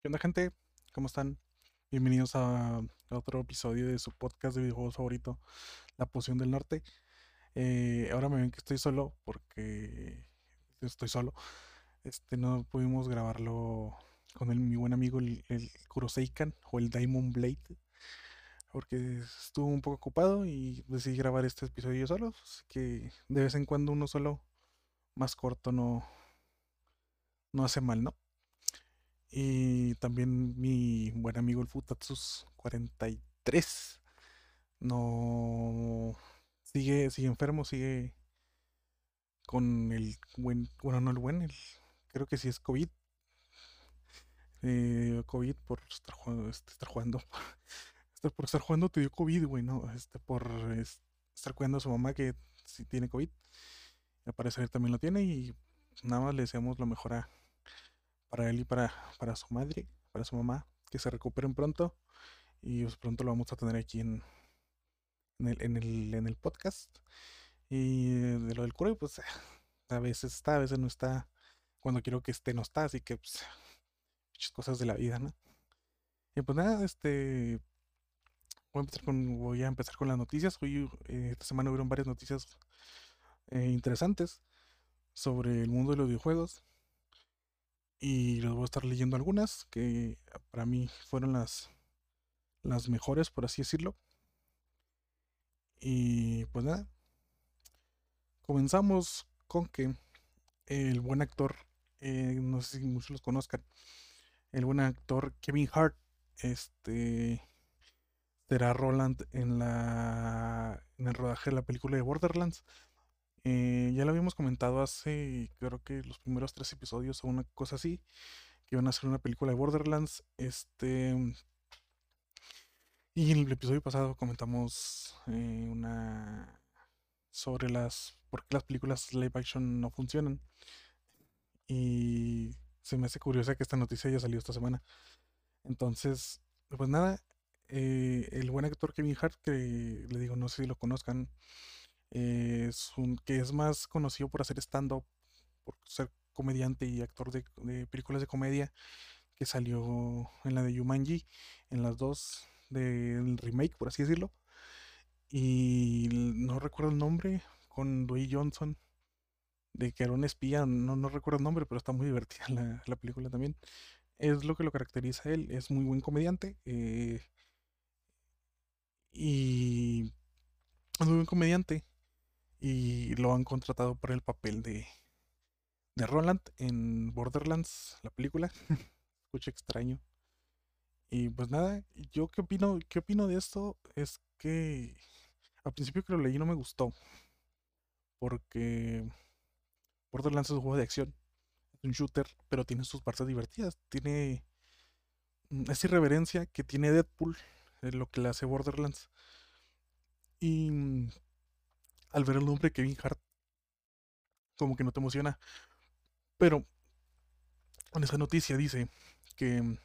¿Qué onda, gente? ¿Cómo están? Bienvenidos a otro episodio de su podcast de videojuegos favorito, La Poción del Norte. Eh, ahora me ven que estoy solo porque estoy solo. Este, no pudimos grabarlo con mi buen amigo el, el Kuroseikan o el Diamond Blade porque estuvo un poco ocupado y decidí grabar este episodio solo. Así que de vez en cuando uno solo más corto no, no hace mal, ¿no? Y también mi buen amigo el Futatsus 43 no sigue, sigue enfermo, sigue con el buen, bueno, no el buen, creo que sí es COVID. eh, COVID por estar jugando, este, estar jugando, este, por estar jugando te dio COVID, güey, no, este, por es- estar cuidando a su mamá que sí tiene COVID. Al parecer también lo tiene y nada más le deseamos lo mejor a, para él y para, para su madre, para su mamá, que se recuperen pronto y pues pronto lo vamos a tener aquí en, en el, en el, podcast. Y de lo del cura, pues a veces está, a veces no está. Cuando quiero que esté, no está, así que pues muchas cosas de la vida, ¿no? Y pues nada, este voy a empezar con, voy a empezar con las noticias. Hoy, eh, esta semana hubieron varias noticias eh, interesantes sobre el mundo de los videojuegos. Y les voy a estar leyendo algunas que para mí fueron las, las mejores, por así decirlo. Y pues nada, comenzamos con que el buen actor, eh, no sé si muchos los conozcan, el buen actor Kevin Hart, este será Roland en la en el rodaje de la película de Borderlands. Eh, ya lo habíamos comentado hace, creo que los primeros tres episodios o una cosa así, que iban a hacer una película de Borderlands. Este, y en el episodio pasado comentamos eh, una sobre las por qué las películas live action no funcionan. Y se me hace curiosa que esta noticia haya salido esta semana. Entonces, pues nada, eh, el buen actor Kevin Hart, que le digo, no sé si lo conozcan, eh, es un que es más conocido por hacer stand-up, por ser comediante y actor de, películas de comedia, que salió en la de Jumanji, en las dos del remake, por así decirlo. Y no recuerdo el nombre, con Dwayne Johnson, de que era un espía, no, no recuerdo el nombre, pero está muy divertida la, la película también. Es lo que lo caracteriza él, es muy buen comediante eh, y es muy buen comediante y lo han contratado para el papel de, de Roland en Borderlands, la película. Escucha extraño. Y pues nada, yo qué opino, qué opino de esto es que al principio que lo leí no me gustó, porque Borderlands es un juego de acción, es un shooter, pero tiene sus partes divertidas, tiene mm, esa irreverencia que tiene Deadpool, es lo que le hace Borderlands. Y mm, al ver el nombre Kevin Hart, como que no te emociona. Pero en esa noticia dice que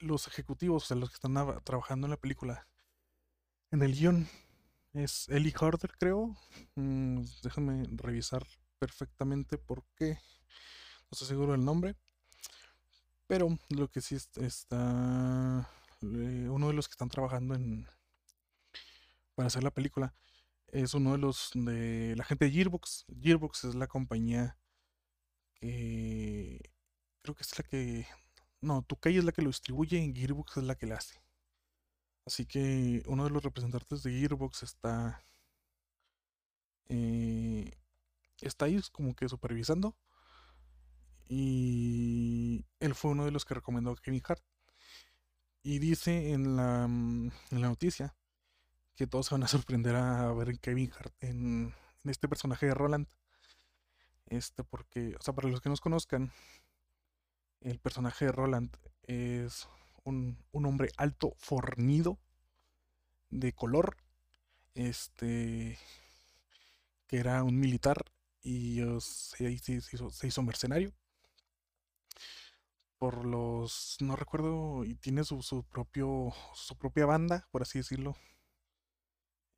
los ejecutivos, o sea, los que están trabajando en la película, en el guion, es Ellie Harder, creo. Mm, déjame revisar perfectamente por qué. No estoy seguro del nombre. Pero lo que sí es- está. eh, uno de los que están trabajando en, para hacer la película es uno de los de la gente de Gearbox. Gearbox es la compañía que creo que es la que no, Tokai es la que lo distribuye y Gearbox es la que la hace. Así que uno de los representantes de Gearbox está eh, está ahí como que supervisando y él fue uno de los que recomendó a Kevin Hart y dice en la en la noticia que todos se van a sorprender a ver en Kevin Hart en, este personaje de Roland. Este, porque, o sea, para los que nos conozcan, el personaje de Roland es un, un hombre alto, fornido, de color, este, que era un militar y se- se hizo, se hizo mercenario por los, no recuerdo, y tiene su, su propio, su propia banda, por así decirlo.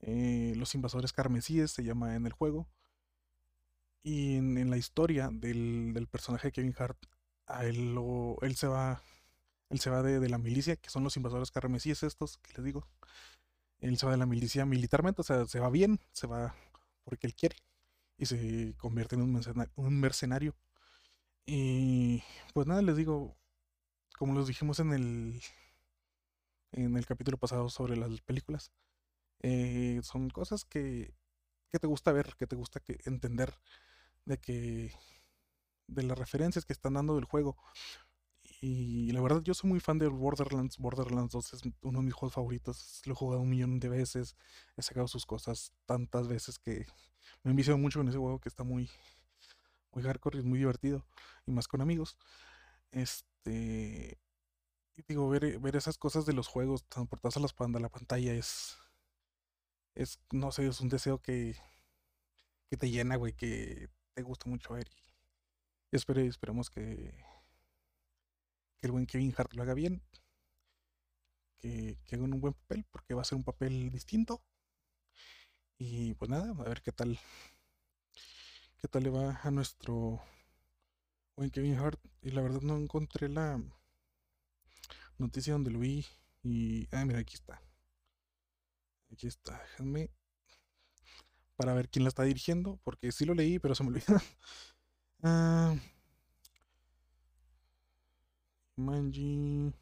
Eh, los invasores carmesíes se llama en el juego. Y en, la historia del, personaje de Kevin Hart a él, él se va, él se va de, de la milicia, que son los invasores carmesíes estos, que les digo. Él se va de la milicia militarmente, o sea, se va bien, se va porque él quiere. Y se convierte en un mercenario. Un mercenario. Y pues nada, les digo, como los dijimos en el, en el capítulo pasado sobre las películas, eh, son cosas que, que te gusta ver, que te gusta que entender de que de las referencias que están dando del juego. Y la verdad, yo soy muy fan de Borderlands. Borderlands 2 es uno de mis juegos favoritos. Lo he jugado un millón de veces. He sacado sus cosas tantas veces que me envicio mucho con ese juego que está muy, muy hardcore y es muy divertido. Y más con amigos. Este. Digo, ver, ver esas cosas de los juegos transportadas a las a la pantalla es. Es, no sé, es un deseo que, que te llena, güey, que te gusta mucho ver. Y espere, esperemos que, que el buen Kevin Hart lo haga bien. Que, que haga un buen papel, porque va a ser un papel distinto. Y pues nada, a ver qué tal. ¿Qué tal le va a nuestro buen Kevin Hart? Y la verdad no encontré la noticia donde lo vi. Y. Ah, mira, aquí está. Aquí está. Déjenme. Para ver quién la está dirigiendo. Porque sí lo leí, pero se me olvidó. ah, Manji.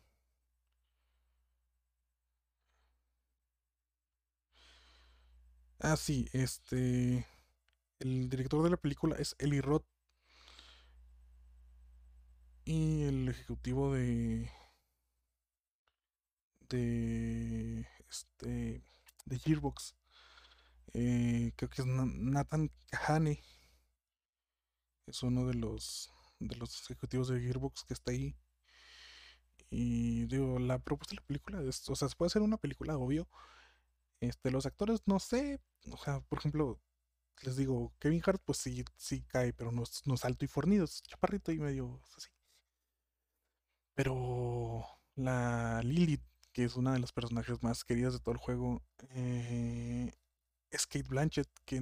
Ah, sí, este. El director de la película es Eli Roth. Y el ejecutivo de. de. este. De Gearbox. eh, creo que es Na- Nathan Kahane. Es uno de los. de los ejecutivos de Gearbox que está ahí. Y digo, la propuesta de la película es. O sea, se puede hacer una película, obvio. Este, los actores, no sé. O sea, por ejemplo, les digo, Kevin Hart, pues sí, sí cae, pero no no es alto y fornido, es chaparrito y medio así. Pero la Lilith, que es una de las personajes más queridas de todo el juego, eh, es Kate Blanchett, que,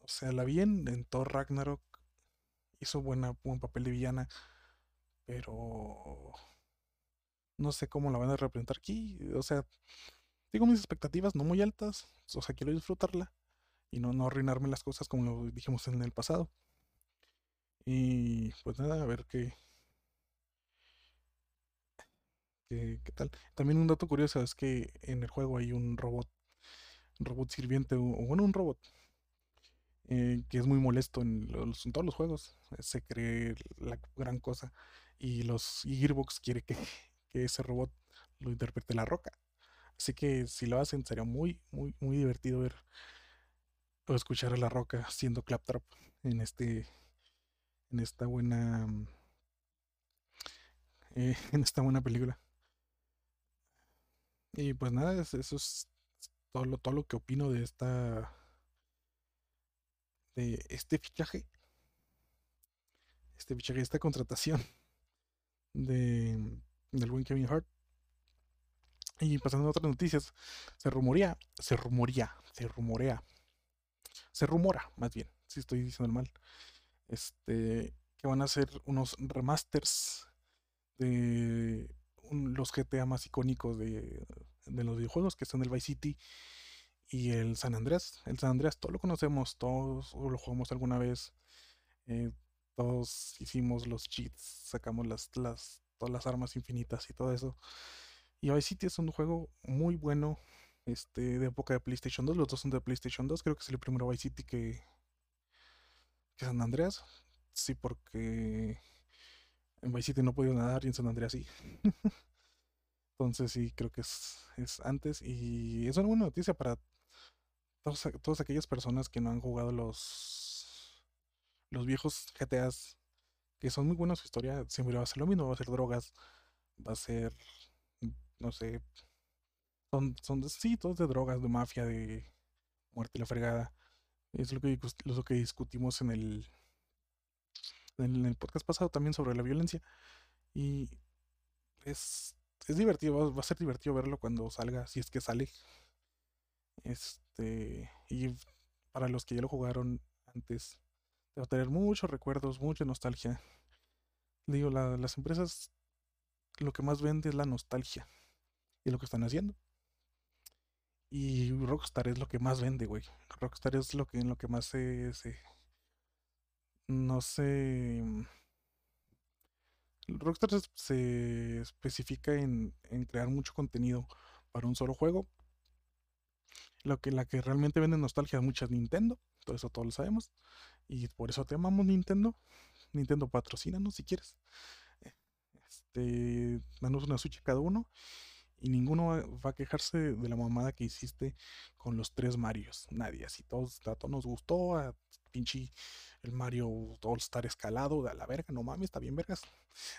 o sea, la vi en, Thor Ragnarok, hizo buena, buen papel de villana, pero no sé cómo la van a representar aquí. O sea, tengo mis expectativas no muy altas, o sea, quiero disfrutarla y no, no arruinarme las cosas como lo dijimos en el pasado. Y pues nada, a ver qué, qué, qué tal. También un dato curioso es que en el juego hay un robot, un robot sirviente, o bueno, un robot eh, que es muy molesto en, los- en todos los juegos. Se cree la gran cosa. Y los Gearbox quiere que, que ese robot lo interprete La Roca. Así que si lo hacen, sería muy, muy, muy divertido ver o escuchar a La Roca haciendo Claptrap en este, en esta buena, eh, en esta buena película. Y pues nada, es- eso es todo lo, todo lo que opino de esta, de este fichaje, este fichaje, esta contratación de, del buen Kevin Hart. Y pasando a otras noticias, se rumorea, se rumorea, se rumorea, se rumora, más bien, si estoy diciendo mal, este, que van a hacer unos remasters de los GTA más icónicos de, de los videojuegos, que son el Vice City y el San Andreas. El San Andreas, todos lo conocemos, todos lo jugamos alguna vez, eh, todos hicimos los cheats, sacamos las, las, todas las armas infinitas y todo eso. Y Vice City es un juego muy bueno, este, de época de PlayStation 2. Los dos son de PlayStation 2. Creo que es el primero Vice City que, que San Andreas. Sí, porque en Vice City no podía nadar y en San Andreas sí. Entonces sí, creo que es, es antes. Y es una buena noticia para todos todas aquellas personas que no han jugado los, los viejos GTAs, que son muy buenos su historia. Siempre va a ser lo mismo, va a ser drogas, va a ser, no sé, son, son sí, todos de drogas, de mafia, de muerte y la fregada. Es lo que, lo que discutimos en el, en el podcast pasado también sobre la violencia. Y es, es divertido, va, a ser divertido verlo cuando salga, si es que sale. Este, y para los que ya lo jugaron antes, va a tener muchos recuerdos, mucha nostalgia digo, las empresas lo que más vende es la nostalgia y lo que están haciendo. Y Rockstar es lo que más vende, güey. Rockstar es lo que en lo que más se no sé. Rockstar se, especifica en, en, crear mucho contenido para un solo juego. Lo que la que realmente vende nostalgia es mucha Nintendo. Todo eso todos lo sabemos. Y por eso te amamos Nintendo. Nintendo patrocínanos si quieres. Este, danos una Switch cada uno. Y ninguno va a quejarse de la mamada que hiciste con los tres Marios. Nadie. Así todos, a todos nos gustó. A pinche el Mario All Star escalado. A la verga, no mames, está bien vergas.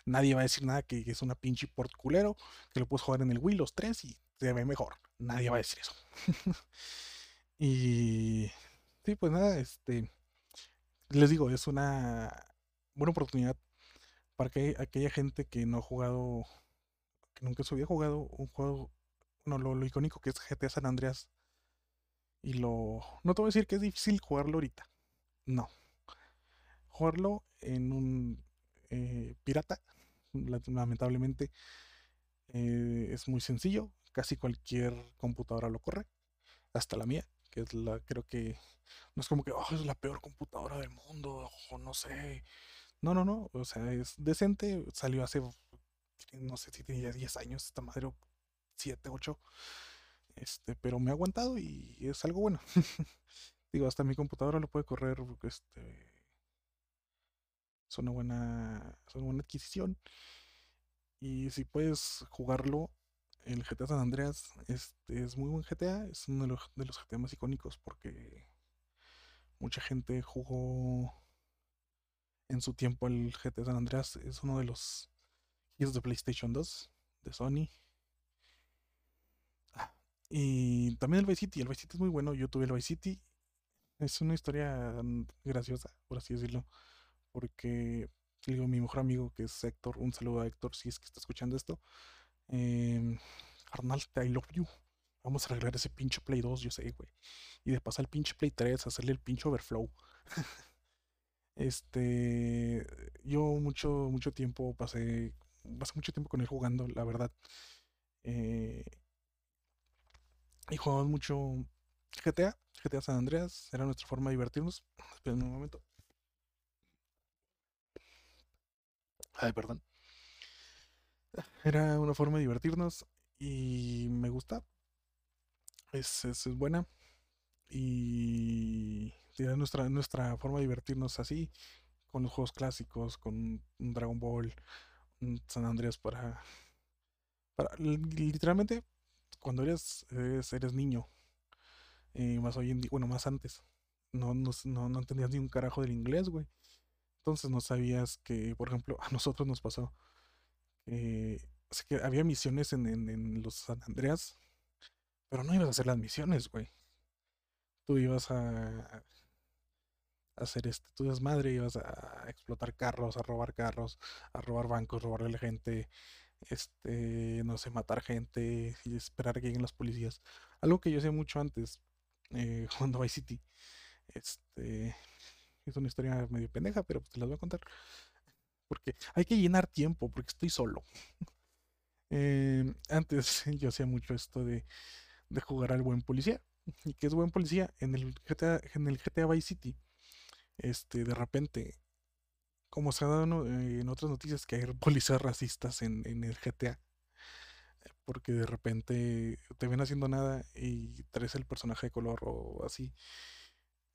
Nadie va a decir nada que es una pinche port culero. Que lo puedes jugar en el Wii los tres y se ve mejor. Nadie va a decir eso. y sí, pues nada, este les digo, es una buena oportunidad para que aquella gente que no ha jugado, que nunca se había jugado un juego, bueno, lo, icónico que es GTA San Andreas. Y lo. No te voy a decir que es difícil jugarlo ahorita. No. Jugarlo en un eh, pirata, lamentablemente, eh, es muy sencillo. Casi cualquier computadora lo corre. Hasta la mía, que es la, creo que. No es como que oh, es la peor computadora del mundo, o no sé. No, no, no. O sea, es decente. Salió hace, no sé si tenía 10 años esta madre, 7, 8. Este, pero me ha aguantado y es algo bueno. Digo, hasta mi computadora lo puede correr. Este, es una buena, es una buena adquisición. Y si puedes jugarlo, el GTA San Andreas este, es muy buen GTA. Es uno de los, de los GTA más icónicos porque mucha gente jugó en su tiempo el GT San Andreas es uno de los hits de PlayStation 2 de Sony. Ah, y también el Vice City. El Vice City es muy bueno. Yo tuve el Vice City. Es una historia graciosa, por así decirlo. Porque digo, mi mejor amigo, que es Héctor, un saludo a Héctor si es que está escuchando esto. Eh, Arnald, I love you. Vamos a arreglar ese pinche Play 2, yo sé, güey. Y de pasar el pinche Play 3, hacerle el pinche overflow. Este, yo mucho, mucho tiempo pasé, pasé mucho tiempo con él jugando, la verdad. Eh, y jugamos mucho GTA, GTA San Andreas, era nuestra forma de divertirnos. Esperen un momento. Ay, perdón. Era una forma de divertirnos y me gusta. Es, es, buena. Y nuestra, nuestra forma de divertirnos así, con los juegos clásicos, con Dragon Ball, San Andreas para, para literalmente cuando eres, eres, niño, eh, más hoy en día, bueno, más antes, no, no, no, entendías ni un carajo del inglés, güey. Entonces no sabías que, por ejemplo, a nosotros nos pasó que había misiones en, en, en los San Andreas, pero no ibas a hacer las misiones, güey. Tú ibas a hacer este, tu desmadre, ibas a explotar carros, a robar carros, a robar bancos, robarle a la gente, este, no sé, matar gente y esperar que lleguen los policías. Algo que yo hacía mucho antes, eh, jugando Vice City. Este, es una historia medio pendeja, pero pues te las voy a contar. Porque hay que llenar tiempo, porque estoy solo. Em, antes yo hacía mucho esto de, de jugar al buen policía. ¿Y que es buen policía? En el GTA, en el GTA Vice City este, de repente, como se ha dado en otras noticias, que hay policías racistas en, el GTA. Porque de repente te ven haciendo nada y traes el personaje de color o así.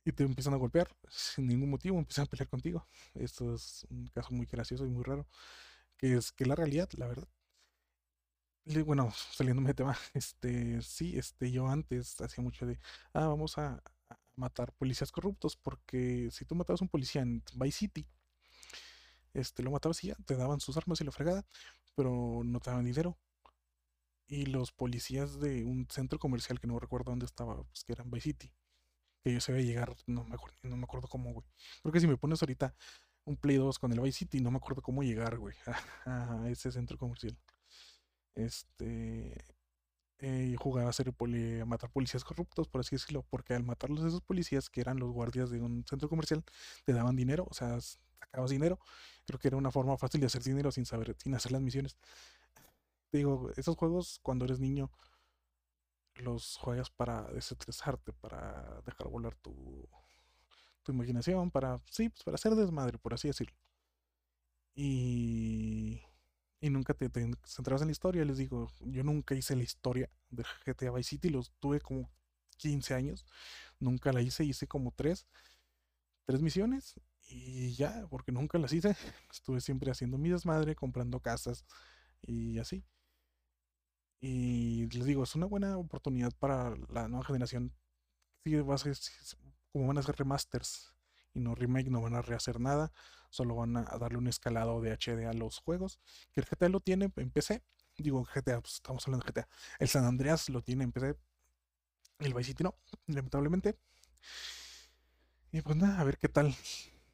Y te empiezan a golpear sin ningún motivo, empiezan a pelear contigo. Esto es un caso muy gracioso y muy raro. Que es que la realidad, la verdad. bueno, saliéndome de tema, este, sí, este, yo antes hacía mucho de, ah, vamos a, matar policías corruptos, porque si tú matabas a un policía en Vice City, este, lo matabas y ya, te daban sus armas y la fregada, pero no te daban dinero. Y los policías de un centro comercial que no recuerdo dónde estaba, pues que eran Vice City, que yo sabía llegar, no me acuerdo, no me acuerdo cómo, güey. Creo que si me pones ahorita un Play 2 con el Vice City, no me acuerdo cómo llegar, güey, a ese centro comercial. Este, eh, jugaba a, ser a matar policías corruptos, por así decirlo, porque al matarlos esos policías, que eran los guardias de un centro comercial, te daban dinero, o sea, sacabas dinero, Creo que era una forma fácil de hacer dinero sin saber, sin hacer las misiones. Te digo, esos juegos cuando eres niño los juegas para desestresarte, para dejar volar tu, tu imaginación, para, sí, pues para hacer desmadre, por así decirlo. Y, y nunca te, te centrabas en la historia. Les digo, yo nunca hice la historia de GTA Vice City, los tuve como 15 años, nunca la hice, hice como tres, tres misiones y ya, porque nunca las hice. Estuve siempre haciendo mi desmadre, comprando casas y así. Y les digo, es una buena oportunidad para la nueva generación. Sí, a ser, como van a ser remasters no remake, no van a rehacer nada, solo van a darle un escalado de HD a los juegos. Que el GTA lo tiene en PC. Digo, GTA, pues, estamos hablando de GTA. El San Andreas lo tiene en PC. El Vice City no, lamentablemente. Y pues nada, a ver qué tal.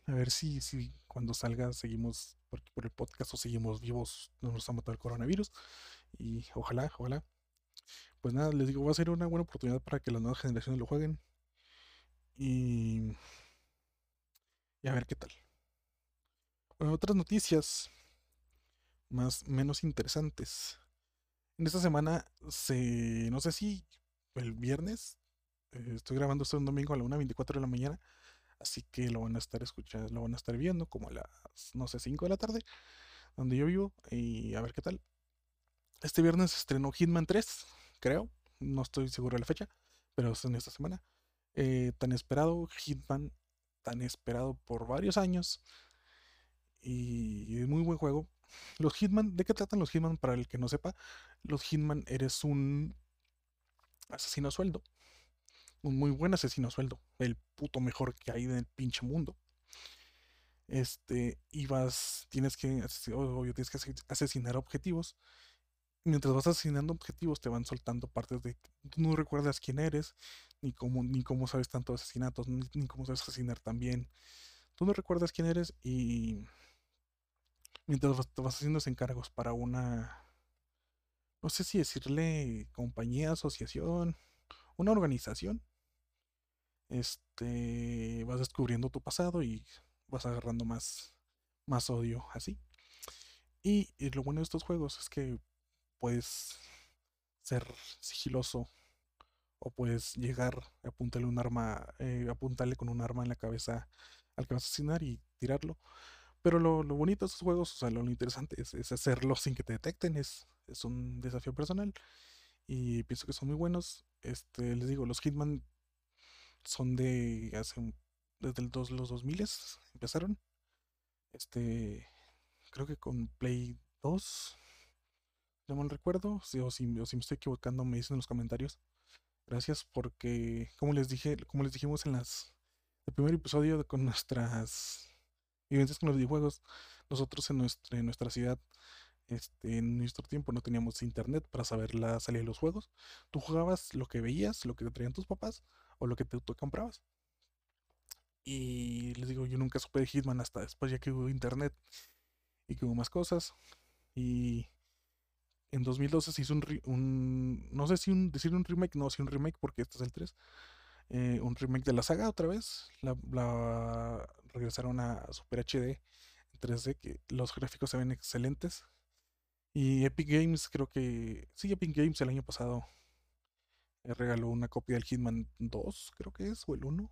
A ver si, si cuando salga seguimos por, por el podcast o seguimos vivos, no nos ha matado el coronavirus. Y ojalá, ojalá. Pues nada, les digo, va a ser una buena oportunidad para que las nuevas generaciones lo jueguen. Y, y a ver qué tal. Otras noticias más menos interesantes. En esta semana se, no sé si el viernes, eh, estoy grabando esto un domingo a la 1.24 de la mañana, así que lo van a estar escuchando, lo van a estar viendo como a las, no sé, 5 de la tarde, donde yo vivo, y a ver qué tal. Este viernes estrenó Hitman 3, creo. No estoy seguro de la fecha, pero es en esta semana. Eh, tan esperado, Hitman, tan esperado por varios años. Y es muy buen juego. Los Hitman, ¿de qué tratan los Hitman? Para el que no sepa, los Hitman eres un asesino a sueldo. Un muy buen asesino a sueldo. El puto mejor que hay en el pinche mundo. Este, y vas, tienes que, obvio, tienes que asesinar objetivos mientras vas asesinando objetivos te van soltando partes de no recuerdas quién eres, ni cómo, ni cómo sabes tantos asesinatos, ni, cómo sabes asesinar tan bien. Tú no recuerdas quién eres y mientras vas, te vas haciendo encargos para una, no sé si decirle compañía, asociación, una organización, este, vas descubriendo tu pasado y vas agarrando más, más odio así. Y, y lo bueno de estos juegos es que puedes ser sigiloso o puedes llegar, apuntarle un arma, eh, apuntarle con un arma en la cabeza al que vas a asesinar y tirarlo. Pero lo, bonito de estos juegos, o sea, lo, interesante es, hacerlo sin que te detecten, es, es un desafío personal y pienso que son muy buenos. Este, les digo, los Hitman son de hace desde el dos, los 2000 empezaron. Este, creo que con Play 2 no mal recuerdo, si, o, si, me estoy equivocando, me dicen en los comentarios. Gracias porque, como les dije, como les dijimos en las el primer episodio con nuestras vivencias con los videojuegos, nosotros en nuestra, en nuestra ciudad, este, en nuestro tiempo no teníamos internet para saber la salida de los juegos. Tú jugabas lo que veías, lo que te traían tus papás o lo que tú comprabas. Y les digo, yo nunca supe de Hitman hasta después ya que hubo internet y que hubo más cosas. Y en 2012 se hizo un, no sé si un, decir un remake, no, si un remake porque este es el 3, eh, un remake de la saga otra vez, la, regresaron a Super HD en 3D, que los gráficos se ven excelentes. Y Epic Games creo que, sí, Epic Games el año pasado eh, regaló una copia del Hitman 2, creo que es, o el 1.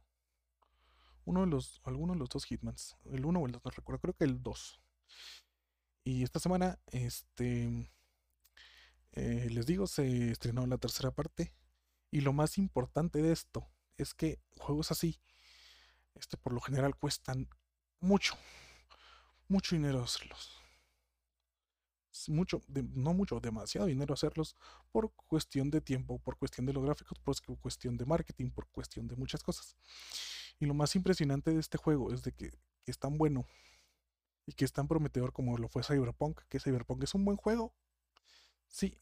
Uno de los, alguno de los dos Hitmans, el 1 o el 2, no recuerdo, creo que el 2. Y esta semana, este eh, les digo, se estrenó la tercera parte. Y lo más importante de esto es que juegos así, este por lo general cuestan mucho, mucho dinero hacerlos. Mucho, no mucho, demasiado dinero hacerlos por cuestión de tiempo, por cuestión de los gráficos, por cuestión de marketing, por cuestión de muchas cosas. Y lo más impresionante de este juego es de que, que es tan bueno y que es tan prometedor como lo fue Cyberpunk, que Cyberpunk es un buen juego, Sí.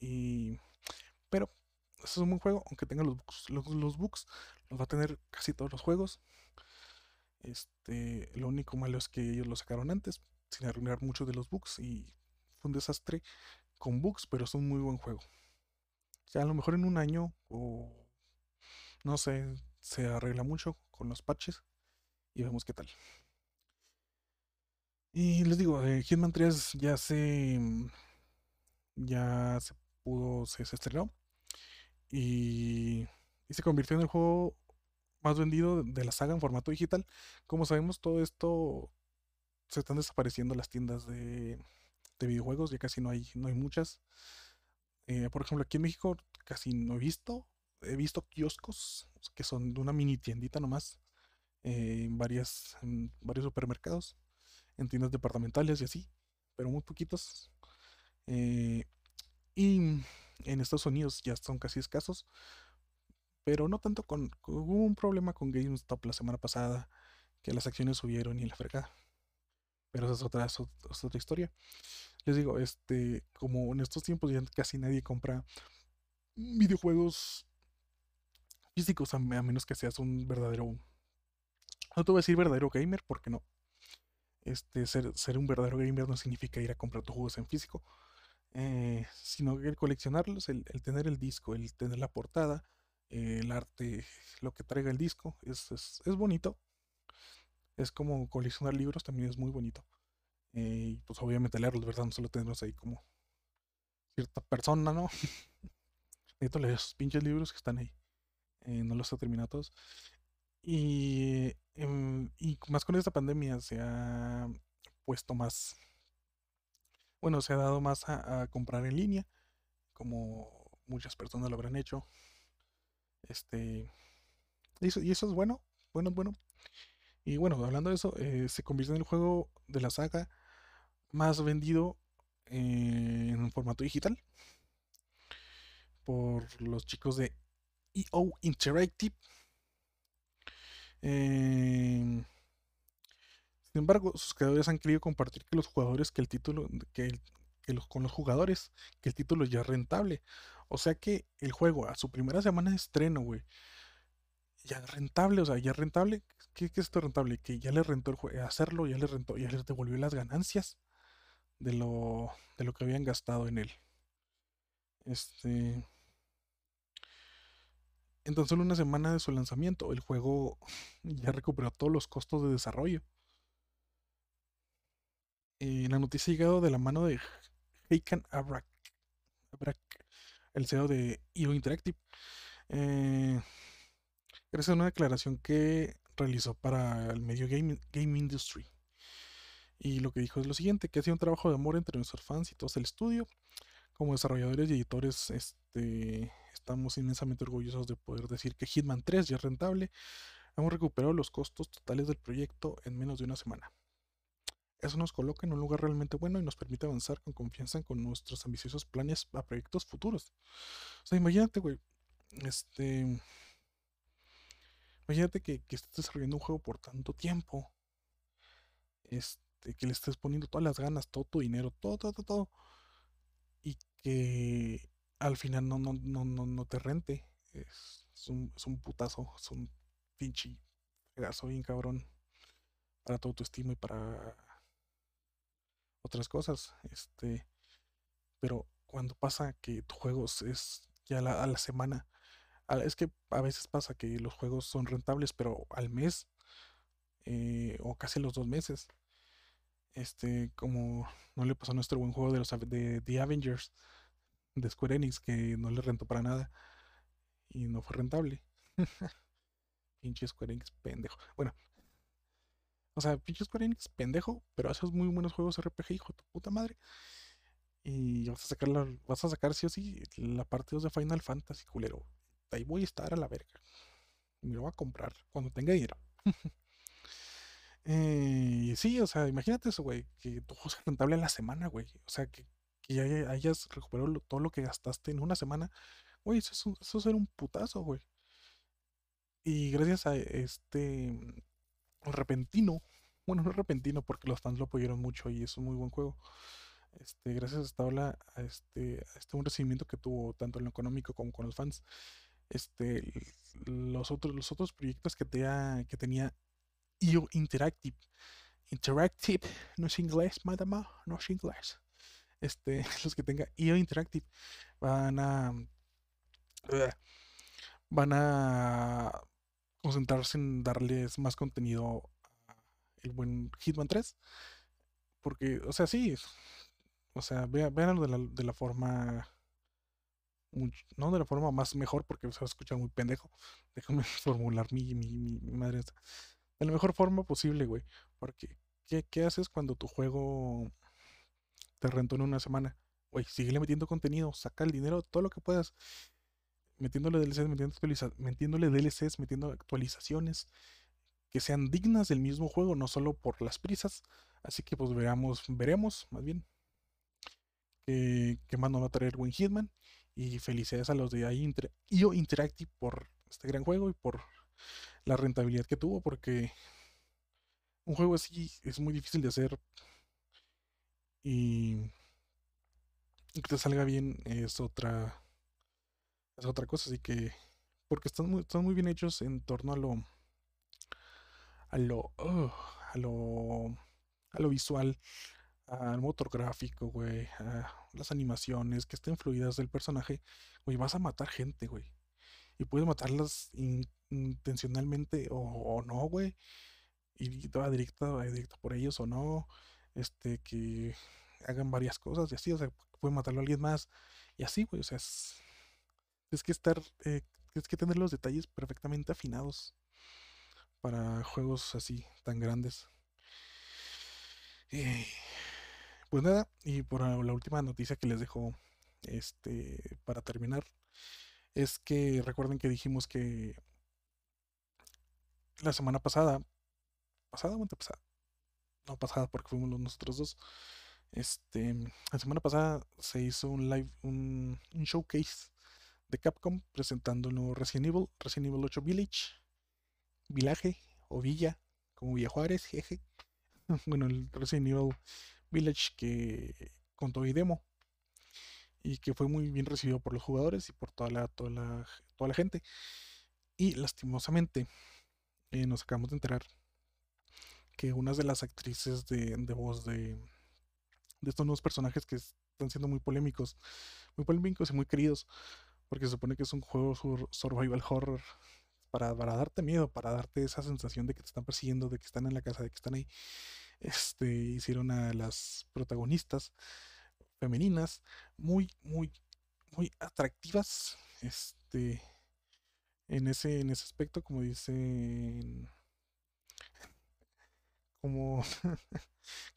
Y, pero es un buen juego, aunque tenga los bugs. Los, los bugs los va a tener casi todos los juegos. Este, lo único malo es que ellos lo sacaron antes, sin arruinar muchos de los bugs. Y fue un desastre con bugs, pero es un muy buen juego. Sea, a lo mejor en un año o no sé, se arregla mucho con los patches y vemos qué tal. Y les digo, eh, Hitman 3 ya se. Ya se pudo. Se, se estrenó. Y, y se convirtió en el juego más vendido de la saga en formato digital. Como sabemos, todo esto se están desapareciendo las tiendas de, de videojuegos, ya casi no hay, no hay muchas. Eh, por ejemplo, aquí en México casi no he visto. He visto kioscos que son de una mini tiendita nomás eh, en, varias, en varios supermercados, en tiendas departamentales y así, pero muy poquitos. Eh, y en Estados Unidos ya son casi escasos, pero no tanto con, hubo un problema con GameStop la semana pasada, que las acciones subieron y la fregada. Pero esa es otra, es ot- es otra historia. Les digo, este, como en estos tiempos ya casi nadie compra videojuegos físicos, a, a menos que seas un verdadero, no te voy a decir verdadero gamer, porque no. Este, ser, ser un verdadero gamer no significa ir a comprar tus juegos en físico, eh, sino el coleccionarlos, el, tener el disco, el tener la portada, eh, el arte, lo que traiga el disco, es, es, es bonito. Es como coleccionar libros, también es muy bonito. Eh, y pues obviamente leerlos, ¿verdad? No solo tenerlos ahí como cierta persona, ¿no? Necesito leer esos pinches libros que están ahí. Eh, no los he terminado todos. Y, em, y más con esta pandemia se ha puesto más, bueno, se ha dado más a, comprar en línea, como muchas personas lo habrán hecho. Este, y eso, es bueno, bueno, bueno. Y bueno, hablando de eso, eh, se convirtió en el juego de la saga más vendido eh, en formato digital por los chicos de EO Interactive. Eh, sin embargo, sus creadores han querido compartir que los jugadores que el título, que, con los jugadores, que el título ya es rentable. O sea que el juego a su primera semana de estreno, güey, ya es rentable, o sea, ya es rentable. ¿Qué, es esto rentable? Que ya le rentó el jue- hacerlo, ya le rentó, ya les devolvió las ganancias de lo, de lo que habían gastado en él. Este, en tan solo una semana de su lanzamiento, el juego ya recuperó todos los costos de desarrollo. Eh, la noticia ha llegado de la mano de Heikan Abrak, Abrak, el CEO de EO Interactive, eh, gracias a una declaración que realizó para el medio Game, Game Industry. Y lo que dijo es lo siguiente, que ha sido un trabajo de amor entre nuestros fans y todos el estudio. Como desarrolladores y editores, este, estamos inmensamente orgullosos de poder decir que Hitman 3 ya es rentable. Hemos recuperado los costos totales del proyecto en menos de una semana. Eso nos coloca en un lugar realmente bueno y nos permite avanzar con confianza con nuestros ambiciosos planes a proyectos futuros. O sea, imagínate, güey, este, imagínate que, que estés desarrollando un juego por tanto tiempo, este, que le estés poniendo todas las ganas, todo tu dinero, todo, todo, todo, todo, y que al final no, no, no, no, no te rente. Es, un, es un putazo, es un pinche pedazo bien cabrón para tu autoestima y para otras cosas. Este, pero cuando pasa que tu juego es ya a la semana, es que a veces pasa que los juegos son rentables, pero al mes eh, o casi los dos meses, este, como no le pasó a nuestro buen juego de los de The Avengers de Square Enix, que no le rentó para nada y no fue rentable. Pinche Square Enix pendejo. Bueno, o sea, pinche Square Enix pendejo, pero haces muy buenos juegos RPG, hijo de tu puta madre. Y vas a sacar la- vas a sacar sí o sí la parte 2 de Final Fantasy, culero. Ahí voy a estar a la verga. Me lo voy a comprar cuando tenga dinero. Eh, sí, o sea, imagínate eso, güey, que tu juego sea rentable en la semana, güey. O sea, que, que ya haya- hayas recuperado todo lo que gastaste en una semana. Güey, eso es un, eso es un putazo, güey. Y gracias a este repentino, bueno, no repentino porque los fans lo apoyaron mucho y es un muy buen juego. Este, gracias a esta ola, a este, a este buen recibimiento que tuvo tanto en lo económico como con los fans, este, los otros, los otros proyectos que, tenía que tenía IO Interactive, Interactive, no es inglés, madama, no es inglés. Este, los que tenga IO Interactive van a, van a concentrarse en darles más contenido a el buen Hitman 3 Porque, o sea, sí, o sea, vean, de la, de la forma, no de la forma más mejor, porque se va escuchar muy pendejo. Déjame formular mi, mi, mi, madre. De la mejor forma posible, güey. Porque, ¿qué, ¿qué haces cuando tu juego te rentó en una semana? Güey, síguele metiendo contenido, saca el dinero, todo lo que puedas. Metiéndole DLCs, metiendo metiéndole DLCs, metiendo actualizaciones que sean dignas del mismo juego, no solo por las prisas. Así que pues veamos, veremos más bien que, más nos va a traer Win Hitman. Y felicidades a los de IO Interactive por este gran juego y por la rentabilidad que tuvo, porque un juego así es muy difícil de hacer y que te salga bien es otra es otra cosa así que porque están muy, están muy bien hechos en torno a lo a lo a lo a lo visual al motor gráfico güey a las animaciones que estén fluidas del personaje güey vas a matar gente güey. Y puedes matarlas intencionalmente o, no güey. Y va directo, directo por ellos o no este que hagan varias cosas y así, o sea, puede matarlo a alguien más. Y así, güey, o sea, es, que estar, eh, que tener los detalles perfectamente afinados para juegos así tan grandes. Pues nada, y por la última noticia que les dejo este para terminar es que recuerden que dijimos que la semana pasada, pasada o pasada no pasada porque fuimos nosotros dos, este, la semana pasada se hizo un live, un, showcase de Capcom presentando el nuevo Resident Evil, Resident Evil 8 Village, Village o Villa, como Villa Juárez, jeje. bueno, el Resident Evil Village que contó y demo y que fue muy bien recibido por los jugadores y por toda la, toda la, toda la gente. Y lastimosamente eh, nos acabamos de enterar que unas de las actrices de voz de, de estos nuevos personajes que están siendo muy polémicos, muy polémicos y muy queridos, porque se supone que es un juego survival horror para, para darte miedo, para darte esa sensación de que te están persiguiendo, de que están en la casa, de que están ahí. Este, hicieron a las protagonistas femeninas muy, muy, muy atractivas. Este, en ese, en ese aspecto, como dicen como,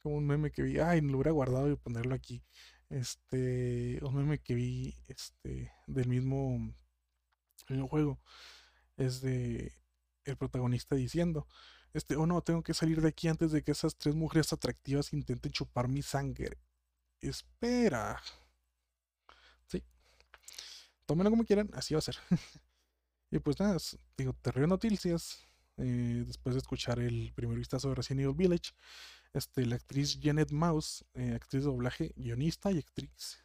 como un meme que vi, ay, lo hubiera guardado y ponerlo aquí. Este, un meme que vi este, del mismo, juego es de el protagonista diciendo, este, oh no, tengo que salir de aquí antes de que esas tres mujeres atractivas intenten chupar mi sangre. Espera. Sí. Tómenlo como quieran, así va a ser. y pues nada, digo, terrible noticias eh, después de escuchar el primer vistazo de Resident Evil Village, este, la actriz Janet Mouse, eh, actriz de doblaje, guionista y actriz,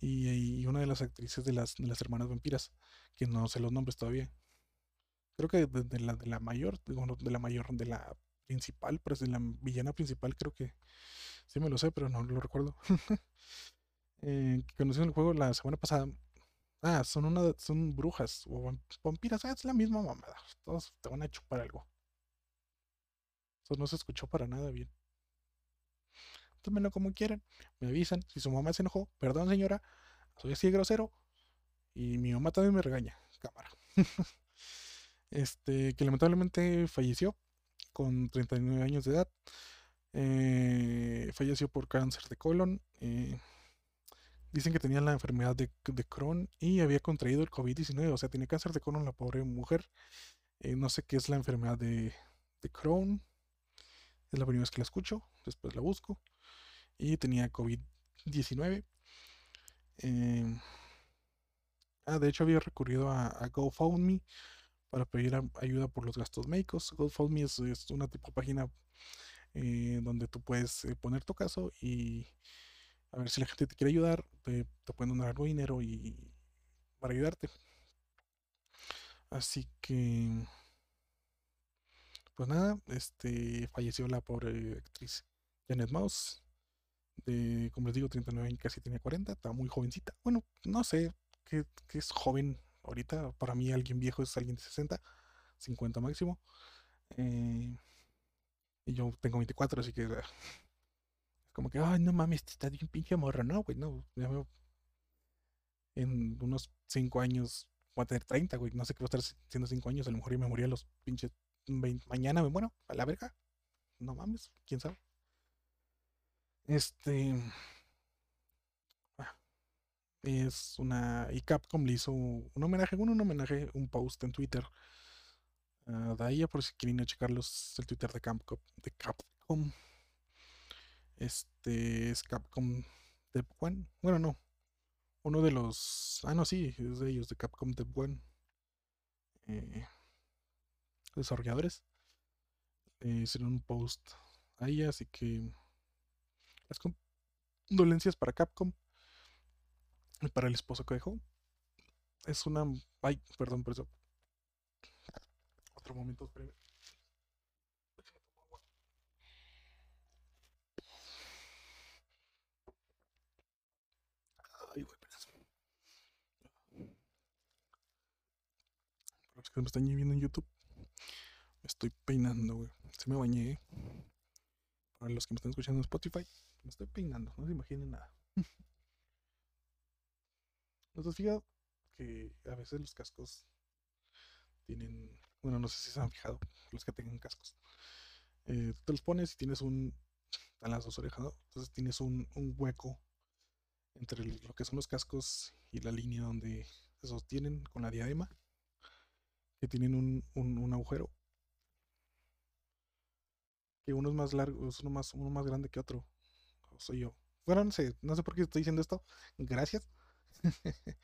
y, una de las actrices de las, de las hermanas vampiras, que no sé los nombres todavía. Creo que de, la, de la mayor, de la mayor, de la principal, pero de la villana principal, creo que sí me lo sé, pero no lo recuerdo. eh, conocí el juego la semana pasada Ah, son una, son brujas o vampiras, ah, es la misma mamada. Todos te van a chupar algo. Eso no se escuchó para nada bien. Tómenlo como quieran, me avisan. Si su mamá se enojó, perdón señora, soy así de grosero. Y mi mamá también me regaña. Cámara. este, que lamentablemente falleció con 39 años de edad. Eh, falleció por cáncer de colon. Eh, Dicen que tenía la enfermedad de, Crohn y había contraído el COVID-19, o sea, tenía cáncer de colon la pobre mujer. Eh, no sé qué es la enfermedad de, Crohn. Es la primera vez que la escucho, después la busco. Y tenía COVID-19. Eh, ah, de hecho había recurrido a, GoFundMe para pedir ayuda por los gastos médicos. GoFundMe es, una tipo de página eh, donde tú puedes poner tu caso y a ver si la gente te quiere ayudar, te, pueden donar algo de dinero y para ayudarte. Así que, pues nada, este falleció la pobre actriz Janet Mouse, de, como les digo, 39 años, casi tenía 40, estaba muy jovencita. Bueno, no sé qué, es joven ahorita. Para mí, alguien viejo es alguien de 60, 50 máximo. Eh, y yo tengo 24, así que como que, ay, no mames, este está bien pinche morro. No, güey, no. Ya me- en unos 5 años voy a tener 30, güey. No sé qué va a estar siendo 5 años. A lo mejor yo me moría a los pinches 20. Mañana me muero, a la verga. No mames, quién sabe. Este. ah, Es una. Y Capcom le hizo un homenaje, bueno, un homenaje, un post en Twitter. ah, de por si quieren checar los, el Twitter de Capcom. De Capcom. Este es Capcom Dev One. Bueno, no. Uno de los. Ah, no, sí, es de ellos, de Capcom Dev One. eh, desarrolladores. eh, hicieron un post ahí, así que. Las condolencias para Capcom y para el esposo que dejó. Es una. Ay, perdón por eso. Otro momento, espérame. Ay, güey. Para los que me están viendo en YouTube, estoy peinando, güey. Se me bañé. Para los que me están escuchando en Spotify, me estoy peinando. No se imaginen nada. ¿No te has fijado que a veces los cascos tienen. Bueno, no sé si se han fijado, los que tengan cascos. Eh, te los pones y tienes un. Están las dos orejas. Entonces tienes un, un hueco entre lo que son los cascos y la línea donde se sostienen con la diadema, que tienen un, un- un agujero, que uno es más largo, uno más, uno más grande que otro. Soy yo. Bueno, no sé, no sé por qué estoy diciendo esto. Gracias.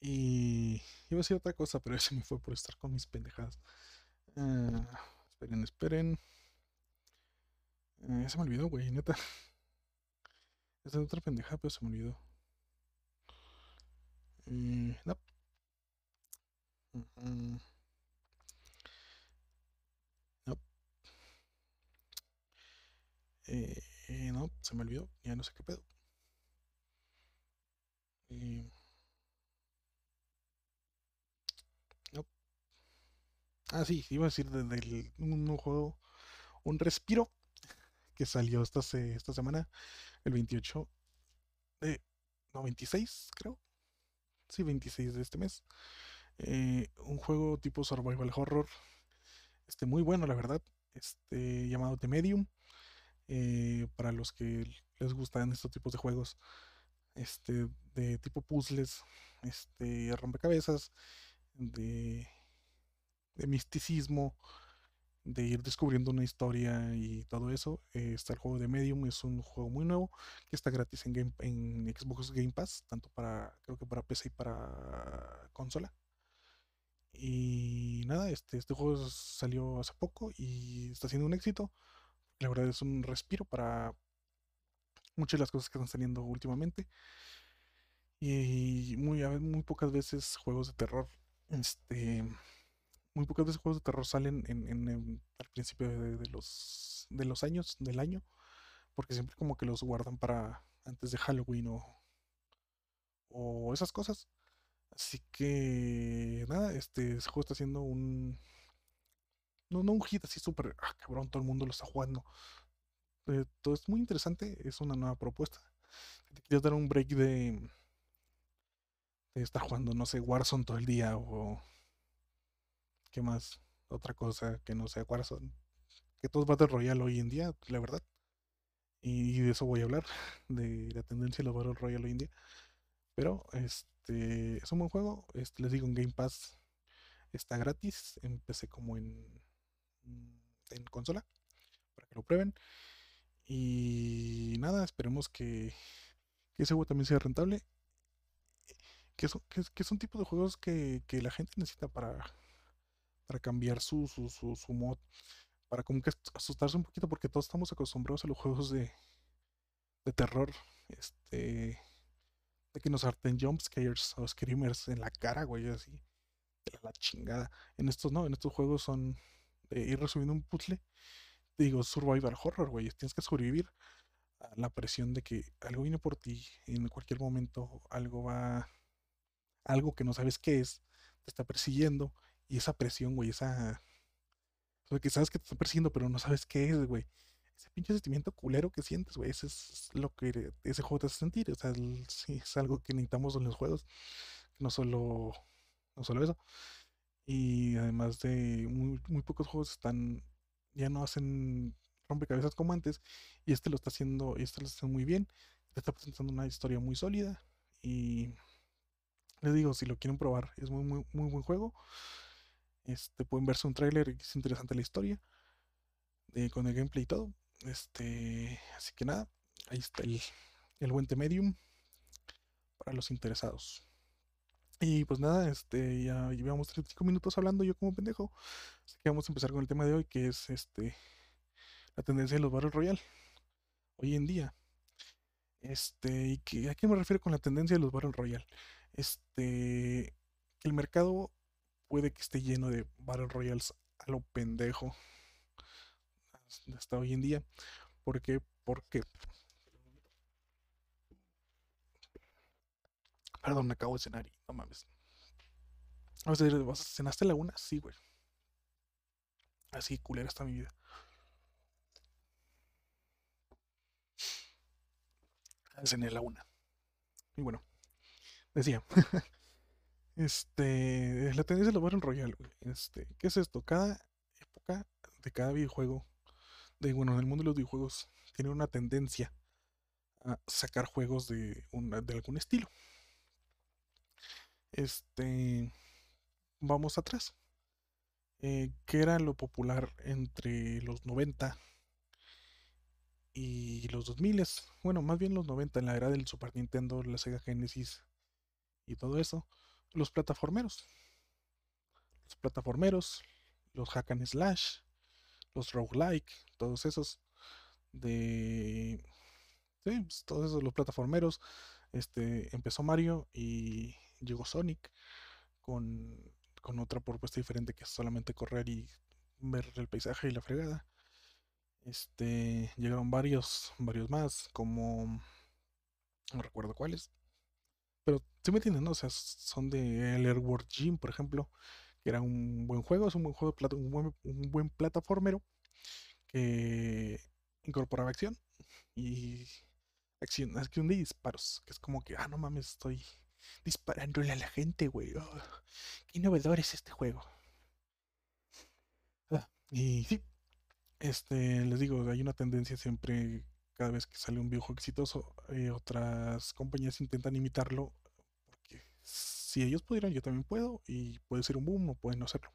Y iba a decir otra cosa, pero se me fue por estar con mis pendejadas. Ah, esperen, esperen. Ya se me olvidó, güey, neta. Esa es otra pendejada, pero se me olvidó. Eh, no. Mm, mm, no. Eh, no, se me olvidó. Ya no sé qué pedo. Eh. Ah, sí, iba a decir de- del un juego, un respiro que salió esta, esta semana, el 28 de, no, 26, creo. Sí, 26 de este mes. Eh, un juego tipo survival horror, este, muy bueno, la verdad. Este, llamado The Medium. Eh, para los que les gustan estos tipos de juegos, este, de tipo puzzles, este, rompecabezas, de, misticismo, de ir descubriendo una historia y todo eso. está el juego de Medium, es un juego muy nuevo que está gratis en, Game- en Xbox Game Pass, tanto para, creo que para PC y para consola. Y nada, este, este juego salió hace poco y está siendo un éxito. La verdad es un respiro para muchas de las cosas que están saliendo últimamente. Y muy, muy pocas veces juegos de terror, este, muy pocas veces juegos de terror salen en, en- al principio de, de los, de los años, del año, porque siempre como que los guardan para antes de Halloween o, o esas cosas. Así que nada, este, juego está haciendo un, no, no un hit así súper, ah, cabrón, todo el mundo lo está jugando. Eh, todo es muy interesante, es una nueva propuesta. Te querías dar un break de, de estar jugando, no sé, Warzone todo el día o qué más, otra cosa que no sea Warzone. Que todo es Battle Royale hoy en día, la verdad. Y de eso voy a hablar, de la tendencia de los Battle Royale hoy en día. Pero este es un buen juego, este, les digo, en Game Pass está gratis, empecé como en, en consola, para que lo prueben. Y nada, esperemos que, ese juego también sea rentable. Que son, que, son tipos de juegos que, que la gente necesita para, para cambiar su, su, su, mod, para como que asustarse un poquito, porque todos estamos acostumbrados a los juegos de, de terror, este, de que nos harten jump scares o screamers en la cara, güey, así, de la chingada. En estos no, en estos juegos son de ir resolviendo un puzzle, digo, survival horror, güey, tienes que sobrevivir a la presión de que algo viene por ti, en cualquier momento algo va, algo que no sabes qué es, te está persiguiendo, y esa presión, güey, esa, o sea, que sabes que te está persiguiendo, pero no sabes qué es, güey. ese pinche sentimiento culero que sientes, güey. Ese es lo que ese juego te hace sentir. O sea, sí, es algo que necesitamos en los juegos. No solo, no solo eso. Y además de muy, muy pocos juegos están, ya no hacen rompecabezas como antes. Y este lo está haciendo, este lo está haciendo muy bien. Está presentando una historia muy sólida. Y les digo, si lo quieren probar, es muy, muy, muy buen juego. Este, pueden verse un tráiler, es interesante la historia. con el gameplay y todo. Este, así que nada, ahí está el, el Wente Medium para los interesados. Y pues nada, este, ya llevamos 35 minutos hablando yo como pendejo. Así que vamos a empezar con el tema de hoy, que es este la tendencia de los Battle Royale. Hoy en día. Este, ¿y que, a qué me refiero con la tendencia de los Battle Royale? Este, el mercado puede que esté lleno de Battle Royales a lo pendejo hasta hoy en día. ¿Por qué? Porque. Perdón, me acabo de cenar y no mames. a ¿vas a cenaste la una? Sí, güey. Así culera está mi vida. Cené la una. Y bueno, decía. este. La tendencia de los Battle Royale, güey. Este. ¿Qué es esto? Cada época de cada videojuego de, bueno, en el mundo de los videojuegos tiene una tendencia a sacar juegos de, de algún estilo. Este, vamos atrás. Eh, ¿Qué era lo popular entre los 90 y los 2000? Bueno, más bien los 90, en la era del Super Nintendo, la Sega Genesis y todo eso. Los plataformeros. Los plataformeros, los hack and slash, los roguelike, todos esos de sí, pues, todos esos los plataformeros. Este empezó Mario y llegó Sonic con, con otra propuesta diferente que es solamente correr y ver el paisaje y la fregada. Este llegaron varios, varios más, como no recuerdo cuáles. Pero si me entienden, ¿no? O sea, son de el Airworld Gym, por ejemplo, era un buen juego, es un buen juego, un buen, un buen plataformero que incorporaba acción y acción, acción de disparos, que es como que, ah, no mames, estoy disparándole a la gente, güey. Oh, qué innovador es este juego. Ah, y sí, este, les digo, hay una tendencia siempre, cada vez que sale un videojuego exitoso, eh, otras compañías intentan imitarlo, porque si ellos pudieran, yo también puedo, y puede ser un boom o pueden no hacerlo.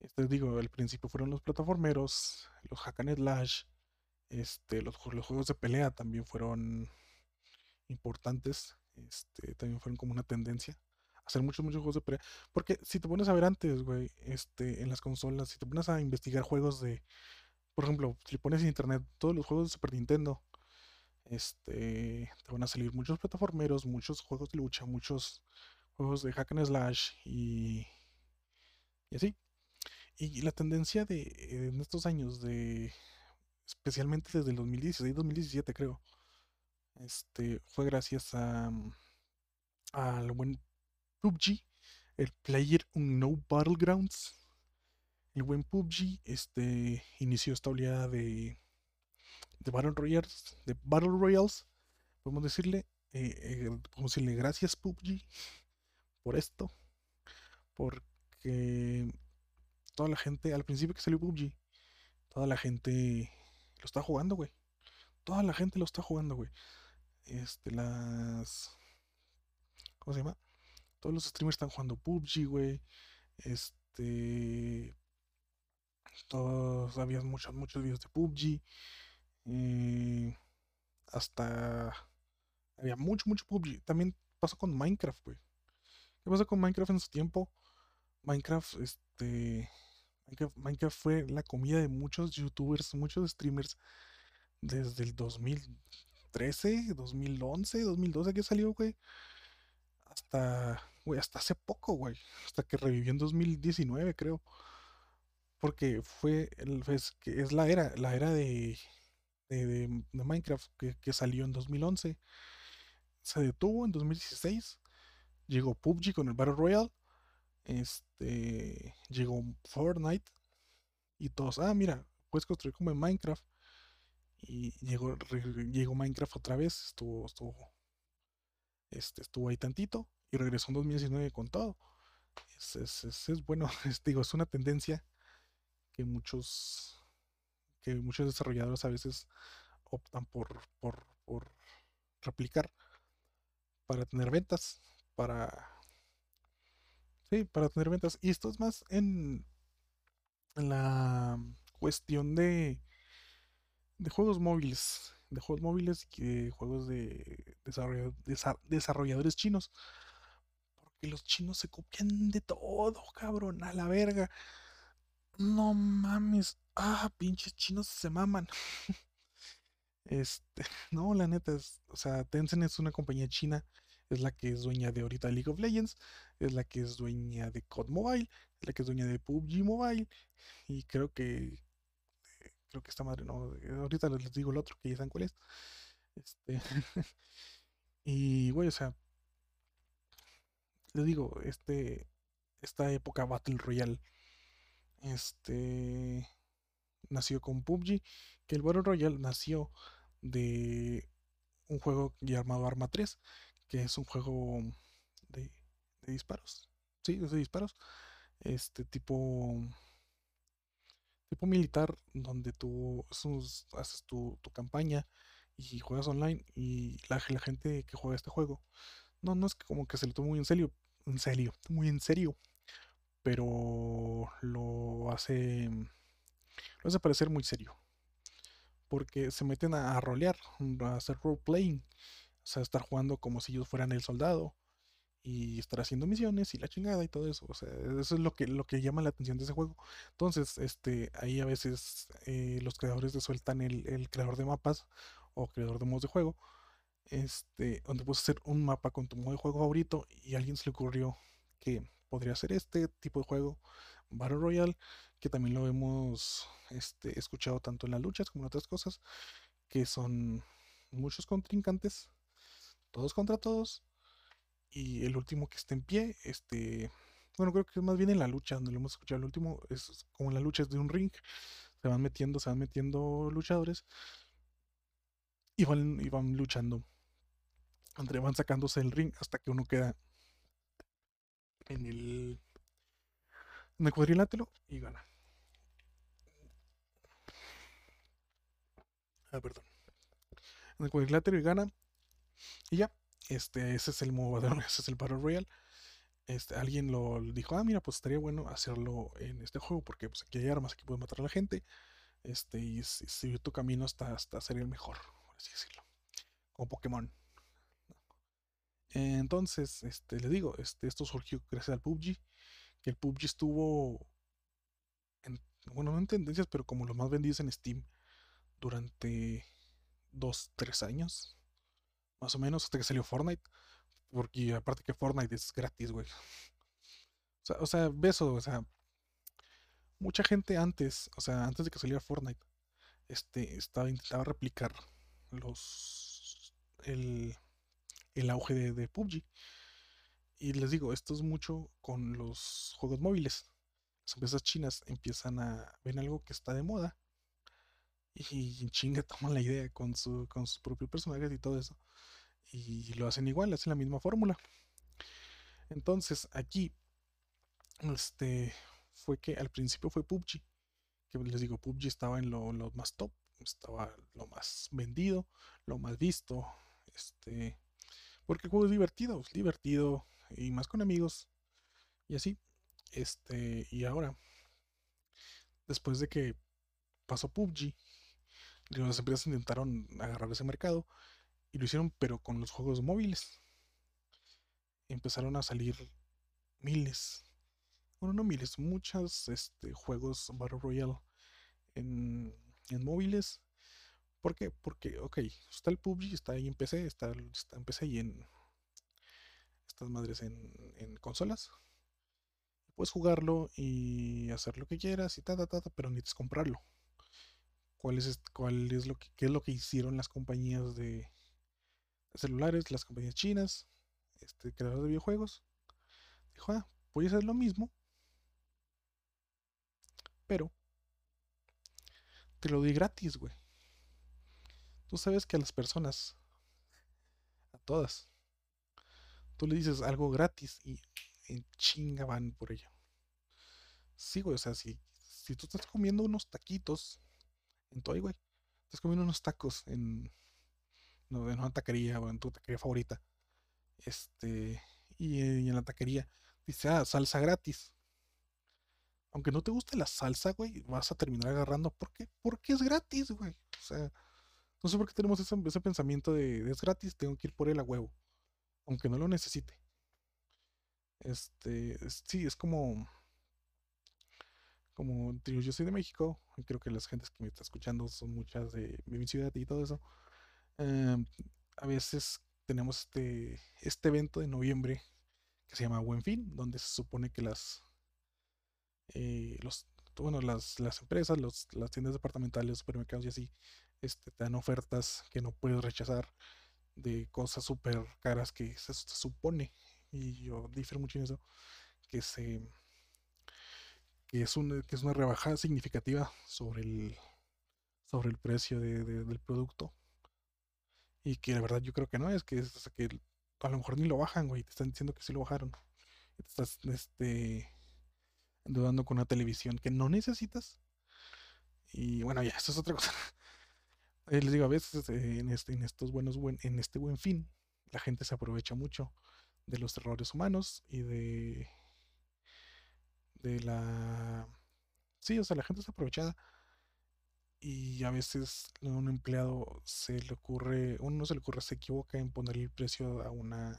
Este, digo, al principio fueron los plataformeros, los hack and slash, este, los juegos de pelea también fueron importantes, este, también fueron como una tendencia. Hacer muchos, muchos juegos de pelea. Porque si te pones a ver antes, güey, este, en las consolas, si te pones a investigar juegos de, por ejemplo, si pones en internet todos los juegos de Super Nintendo, este, te van a salir muchos plataformeros, muchos juegos de lucha, muchos juegos de hack and slash y, y así. Y la tendencia de en estos años de especialmente desde el 2016, 2017 creo, este fue gracias a mm, al buen PUBG, el Player No Battlegrounds. El buen PUBG este inició esta oleada de de Battle Royales, de Battle Royals, podemos decirle, eh, gracias PUBG por esto, porque toda la gente, al principio que salió PUBG, toda la gente lo está jugando, güey. Toda la gente lo está jugando, güey. Este, las. ¿Cómo se llama? Todos los streamers están jugando PUBG, güey. Este. Todos, había muchos, muchos videos de PUBG. Eh, hasta. Había mucho, mucho PUBG. También pasó con Minecraft, güey. ¿Qué pasó con Minecraft en su tiempo? Minecraft, este Minecraft, fue la comida de muchos youtubers, muchos streamers desde el 2013, 2011, 2012 que salió, güey. Hasta, güey, hasta hace poco, güey. Hasta que revivió en 2019, creo. Porque fue, el, es, es la era, la era de, de, Minecraft que, que, salió en 2011. Se detuvo en 2016. Llegó PUBG con el Battle Royale este llegó Fortnite y todos, ah, mira, puedes construir como en Minecraft. Y llegó, llegó Minecraft otra vez, estuvo, estuvo, este, estuvo ahí tantito y regresó en 2019 con todo. Es, es, es, bueno, digo, es una tendencia que muchos, que muchos desarrolladores a veces optan por, por, por replicar para tener ventas, para sí, para tener ventas. Y esto es más en, la cuestión de, de juegos móviles, de juegos móviles y de juegos de desarrolladores chinos. Porque los chinos se copian de todo, cabrón, a la verga. No mames. Ah, pinches chinos se maman. Este, no, la neta es, o sea, Tencent es una compañía china, es la que es dueña de ahorita League of Legends, es la que es dueña de COD Mobile, es la que es dueña de PUBG Mobile, y creo que, creo que esta madre, no, ahorita les digo el otro, que ya saben cuál es. Este, y, güey, o sea, les digo, este, esta época Battle Royale, este, nació con PUBG, que el Battle Royale nació de un juego llamado Arma 3, que es un juego de, disparos. Sí, de disparos. Este tipo tipo militar donde tú haces tu, campaña y juegas online y la, gente que juega este juego no no es como que se lo tome muy en serio en serio muy en serio pero lo hace lo hace parecer muy serio porque se meten a, rolear, a hacer role playing, o sea, estar jugando como si ellos fueran el soldado y estar haciendo misiones y la chingada y todo eso. O sea, eso es lo que, lo que llama la atención de ese juego. Entonces, este, ahí a veces eh, los creadores le sueltan el, el, creador de mapas o creador de modos de juego, este, donde puedes hacer un mapa con tu modo de juego favorito y a alguien se le ocurrió que podría ser este tipo de juego, Battle Royale, que también lo hemos este, escuchado tanto en las luchas como en otras cosas, que son muchos contrincantes, todos contra todos, y el último que está en pie, este, bueno, creo que es más bien en la lucha, donde lo hemos escuchado, el último es como la lucha es de un ring, se van metiendo, se van metiendo luchadores, y van, y van luchando, entre van sacándose el ring hasta que uno queda en el en el cuadrilátero y gana. Ah, perdón. En el cuadrilátero y gana. Y ya. Este, ese es el modo ese es el Battle Royale. Este, alguien lo dijo, ah, mira, pues estaría bueno hacerlo en este juego, porque pues aquí hay armas, aquí puedes matar a la gente. Este, y seguir tu camino hasta, hasta ser el mejor, por así decirlo. Como Pokémon. Entonces, este, le digo, este, esto surgió gracias al PUBG que el PUBG estuvo, en, bueno, no en tendencias, pero como los más vendidos en Steam durante dos, tres años, más o menos, hasta que salió Fortnite. Porque aparte que Fortnite es gratis, güey. O sea, o beso, o sea, mucha gente antes, o sea, antes de que saliera Fortnite, este, estaba intentaba replicar los el, el auge de, de PUBG. Y les digo, esto es mucho con los juegos móviles. Las empresas chinas empiezan a ven algo que está de moda y chinga toman la idea con, su, con sus propios personajes y todo eso. Y lo hacen igual, hacen la misma fórmula. Entonces, aquí, este, fue que al principio fue PUBG. Que les digo, PUBG estaba en lo, lo más top, estaba lo más vendido, lo más visto. Este, porque el juego es divertido, es divertido, y más con amigos y así. Este, y ahora, después de que pasó PUBG, las empresas intentaron agarrar ese mercado y lo hicieron, pero con los juegos móviles. Empezaron a salir miles, bueno, no miles, muchos este, juegos Battle Royale en, en móviles. ¿Por qué? Porque, ok, está el PUBG, está ahí en PC, está, está en PC y en, estas madres en, consolas. Puedes jugarlo y hacer lo que quieras y ta, ta, ta, pero necesitas comprarlo. ¿Cuál es, cuál es lo que, qué es lo que hicieron las compañías de, celulares, las compañías chinas, este, creadores de videojuegos? Dijo, ah, voy a hacer lo mismo, pero te lo di gratis, güey. Tú sabes que a las personas, a todas, tú le dices algo gratis y en chinga van por ello. Sí, güey, o sea, si, si tú estás comiendo unos taquitos en Toy, güey, estás comiendo unos tacos en, no, en una taquería o en tu taquería favorita, este, y, en la taquería dice, ah, salsa gratis. Aunque no te guste la salsa, güey, vas a terminar agarrando. ¿Por qué? Porque es gratis, güey. O sea, no sé por qué tenemos ese, ese pensamiento de, es gratis, tengo que ir por él a huevo. Aunque no lo necesite. Este, es- sí, es como, como, digo, yo soy de México, y creo que las gentes que me están escuchando son muchas de, mi ciudad y todo eso. Em, a veces tenemos este, este evento de noviembre que se llama Buen Fin, donde se supone que las, eh, los, bueno, las, las empresas, los, las tiendas departamentales, supermercados y así, este, te dan ofertas que no puedes rechazar de cosas súper caras que se, se supone, y yo difiero mucho en eso, que se que es, una rebaja significativa sobre el, sobre el precio de- de- del producto. Y que la verdad yo creo que no, es que, a lo mejor ni lo bajan, güey. Te están diciendo que sí lo bajaron. Y te estás este, endeudando con una televisión que no necesitas. Y bueno, ya, eso es otra cosa. Eh, les digo, a veces eh, en, este, en estos buenos, buen, en este buen fin, la gente se aprovecha mucho de los errores humanos y de, de la... Sí, o sea, la gente es aprovechada y a veces a un empleado se le ocurre, uno se le ocurre, se equivoca en ponerle el precio a una,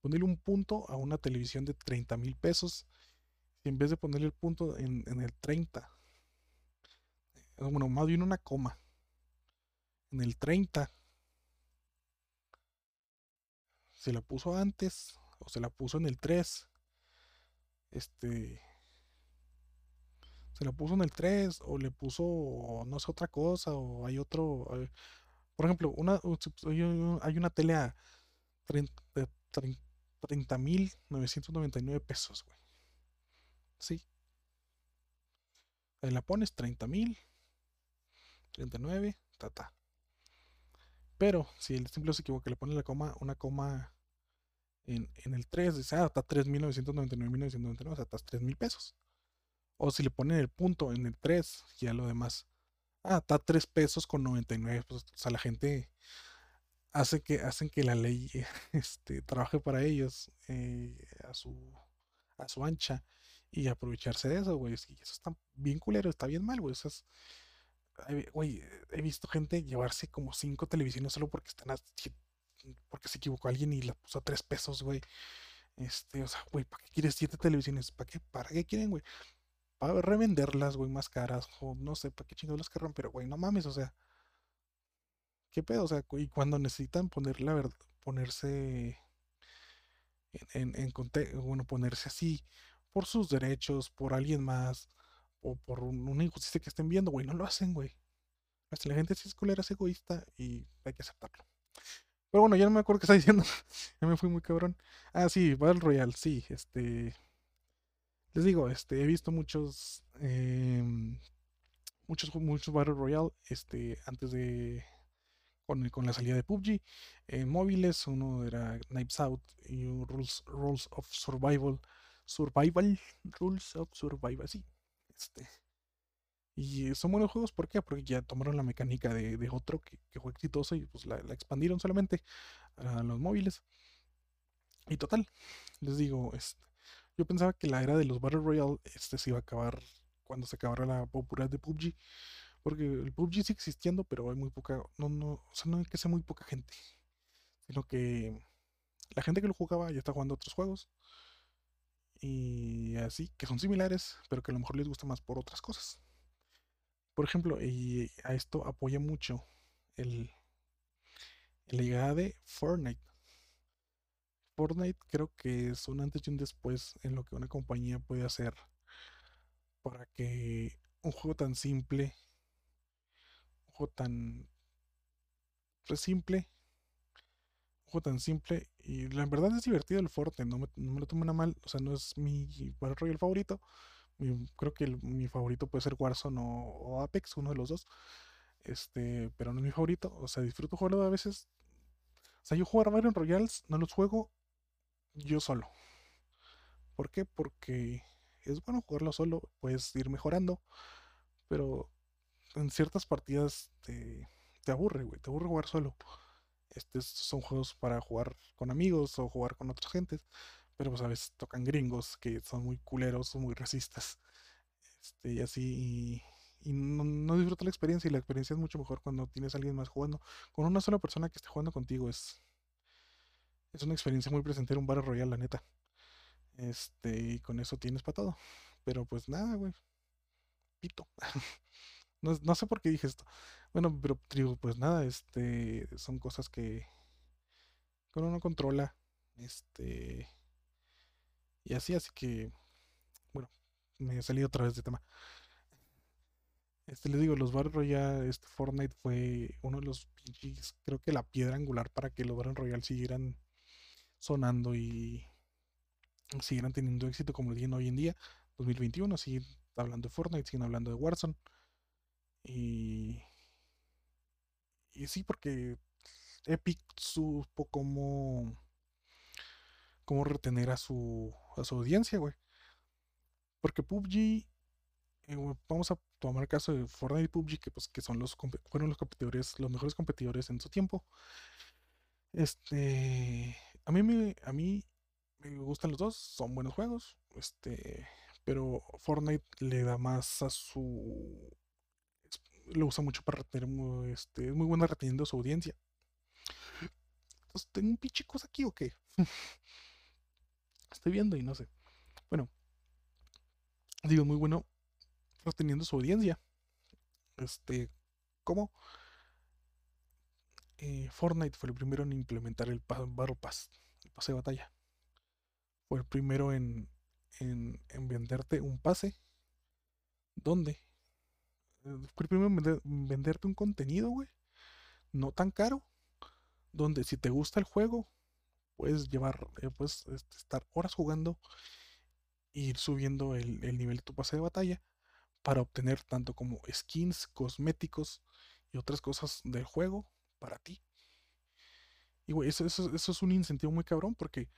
ponerle un punto a una televisión de treinta mil pesos y en vez de ponerle el punto en, en el 30, eh, bueno, más bien una coma, en el 30, se la puso antes o se la puso en el 3, este, se la puso en el 3 o le puso, no sé, otra cosa o hay otro, por ejemplo, una, hay un- hay una tele a 30 mil 999 pesos, güey. Sí, la pones 30 mil, 39, ta, ta. Pero si el simple se equivoca, le pone la coma, una coma en, en el 3, dice, ah, está 3.999.999, o sea, está 3 mil pesos. O si le ponen el punto en el 3, ya lo demás, ah, está 3 pesos con 99, pues, o sea, la gente hace que, hacen que la ley este, trabaje para ellos eh, a su, a su ancha y aprovecharse de eso, güey. Y eso está bien culero, está bien mal, güey. Eso es, Güey, he visto gente llevarse como cinco televisiones solo porque están a porque se equivocó alguien y la puso a tres pesos, güey. Este, o sea, güey, ¿para qué quieres siete televisiones? ¿Para qué? ¿Para qué quieren, güey? Para revenderlas, güey, más caras, o no sé, ¿para qué chingados las querrán? Pero, güey, no mames, o sea, ¿qué pedo? O sea, y cuando necesitan poner la verdad, ponerse en, en, en bueno, ponerse así por sus derechos, por alguien más, o por un- una injusticia que estén viendo, güey, no lo hacen, güey. Hasta la gente sí es culera, es egoísta y hay que aceptarlo. Pero bueno, ya no me acuerdo qué está diciendo. ya me fui muy cabrón. Ah, sí, Battle Royale, sí. Este. Les digo, este, he visto muchos. em, muchos, muchos Battle Royale. Este. Antes de. Con, con la salida de PUBG. En móviles. Uno era Knives Out. Y Rules, Rules of Survival. Survival. Rules of Survival. Sí. Este. Y son buenos juegos, ¿por qué? Porque ya tomaron la mecánica de, de otro que, que fue exitoso y pues la, la expandieron solamente a los móviles. Y total, les digo, este, yo pensaba que la era de los Battle Royale este, se iba a acabar cuando se acabara la popularidad de PUBG, porque el PUBG sigue existiendo, pero hay muy poca, no, no, o sea, no hay que sea muy poca gente, sino que la gente que lo jugaba ya está jugando otros juegos y así, que son similares, pero que a lo mejor les gusta más por otras cosas. Por ejemplo, y a esto apoya mucho el, la llegada de Fortnite. Fortnite creo que es un antes y un después en lo que una compañía puede hacer para que un juego tan simple, un juego tan pues, simple, un juego tan simple, y la verdad es divertido el Fortnite, no me, lo tomen a mal, o sea, no es mi Royale favorito, mi- creo que el- mi favorito puede ser Warzone o, o Apex, uno de los dos, Este, pero no es mi favorito. O sea, disfruto jugarlo a veces. O sea, yo jugar Battle Royales no los juego yo solo. ¿Por qué? Porque es bueno jugarlo solo, puedes ir mejorando, pero en ciertas partidas te, te aburre, güey, te aburre jugar solo. Estos son juegos para jugar con amigos o jugar con otras gentes, pero pues a veces tocan gringos que son muy culeros o muy racistas. Este, y así, y, no, no disfruto la experiencia y la experiencia es mucho mejor cuando tienes a alguien más jugando. Con una sola persona que esté jugando contigo es, es una experiencia muy placentera, un Battle Royale, la neta. Este, y con eso tienes para todo. Pero pues nada, güey. Pito. No, no sé por qué dije esto. Bueno, pero digo, pues nada, este, son cosas que, que uno no controla. Este, y así, así que, bueno, me salido otra vez de tema. Este, les digo, los Battle Royale, este Fortnite fue uno de los creo que la piedra angular para que los Battle Royale siguieran sonando y siguieran teniendo éxito como lo tienen hoy en día, 2021, siguen hablando de Fortnite, siguen hablando de Warzone. Y, y sí, porque Epic supo cómo, cómo retener a su, a su audiencia, güey. Porque PUBG, eh, vamos a tomar caso de Fortnite y PUBG, que, pues, que son los, fueron los competidores, los mejores competidores en su tiempo. Este, a mí me, a mí me gustan los dos, son buenos juegos, este, pero Fortnite le da más a su, lo usa mucho para retener, este, es muy buena reteniendo su audiencia. Entonces, ¿tengo un pinche aquí o qué? Estoy viendo y no sé. Bueno, digo, muy bueno reteniendo su audiencia. Este, ¿cómo? Eh, Fortnite fue el primero en implementar el Battle Pass, el pase de batalla. Fue el primero en, en, en venderte un pase donde eh, fue el primero en vender- venderte un contenido, güey, no tan caro, donde si te gusta el juego, puedes llevar, eh, puedes este, estar horas jugando e ir subiendo el, el nivel de tu pase de batalla para obtener tanto como skins, cosméticos y otras cosas del juego para ti. Y güey, eso, eso, eso es un incentivo muy cabrón porque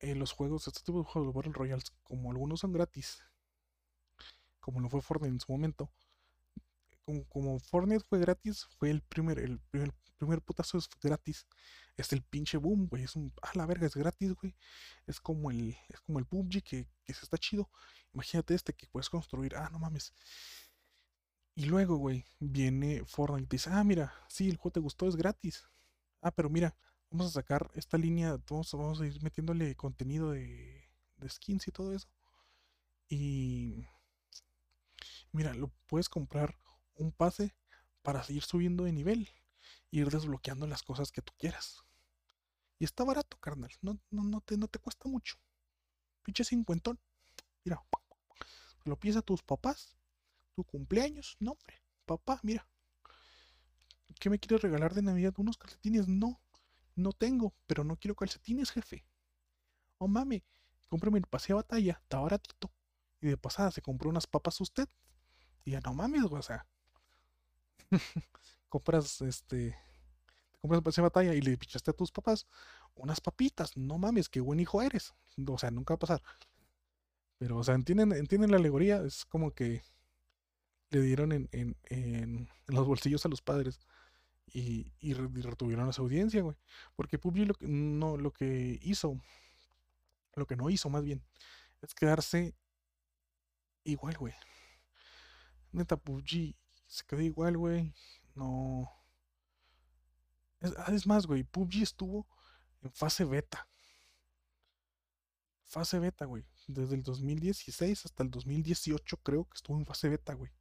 eh, los juegos, este tipo de juegos, Battle Royales, como algunos son gratis, como lo fue Fortnite en su momento, como, como Fortnite fue gratis, fue el primer, el primer, primer putazo es gratis. Es el pinche boom, güey. Es un, ah, la verga, es gratis, güey. Es como el, es como el PUBG que, que se está chido. Imagínate este que puedes construir. Ah, no mames. Y luego, güey, viene Fortnite y te dice, ah, mira, sí, el juego te gustó, es gratis. Ah, pero mira, vamos a sacar esta línea, vamos, vamos a ir metiéndole contenido de skins y todo eso. Y mira, lo puedes comprar un pase para seguir subiendo de nivel, ir desbloqueando las cosas que tú quieras. Y está barato, carnal. No, no, no te, no te cuesta mucho. Pinche cincuentón. Mira, lo pides a tus papás, tu cumpleaños. No, hombre. Papá, mira, ¿qué me quieres regalar de Navidad? ¿Unos calcetines? No, no tengo, pero no quiero calcetines, jefe. Oh, mame, cómprame el pase de batalla, está baratito. Y de pasada se compró unas papas usted. Y ya no mames, o sea, compras este, te compras de batalla y le pichaste a tus papás unas papitas. No mames, qué buen hijo eres. O sea, nunca va a pasar. Pero, o sea, entienden, entienden la alegoría. Es como que le dieron en, en, en- en los bolsillos a los padres y, y re- y retuvieron a su audiencia, güey. Porque PUBG lo no, lo que hizo, lo que no hizo más bien, es quedarse igual, güey. Neta, PUBG se quedó igual, güey. No. Es, ah, es más, güey, PUBG estuvo en fase beta. Fase beta, güey. Desde el 2016 hasta el 2018 creo que estuvo en fase beta, güey.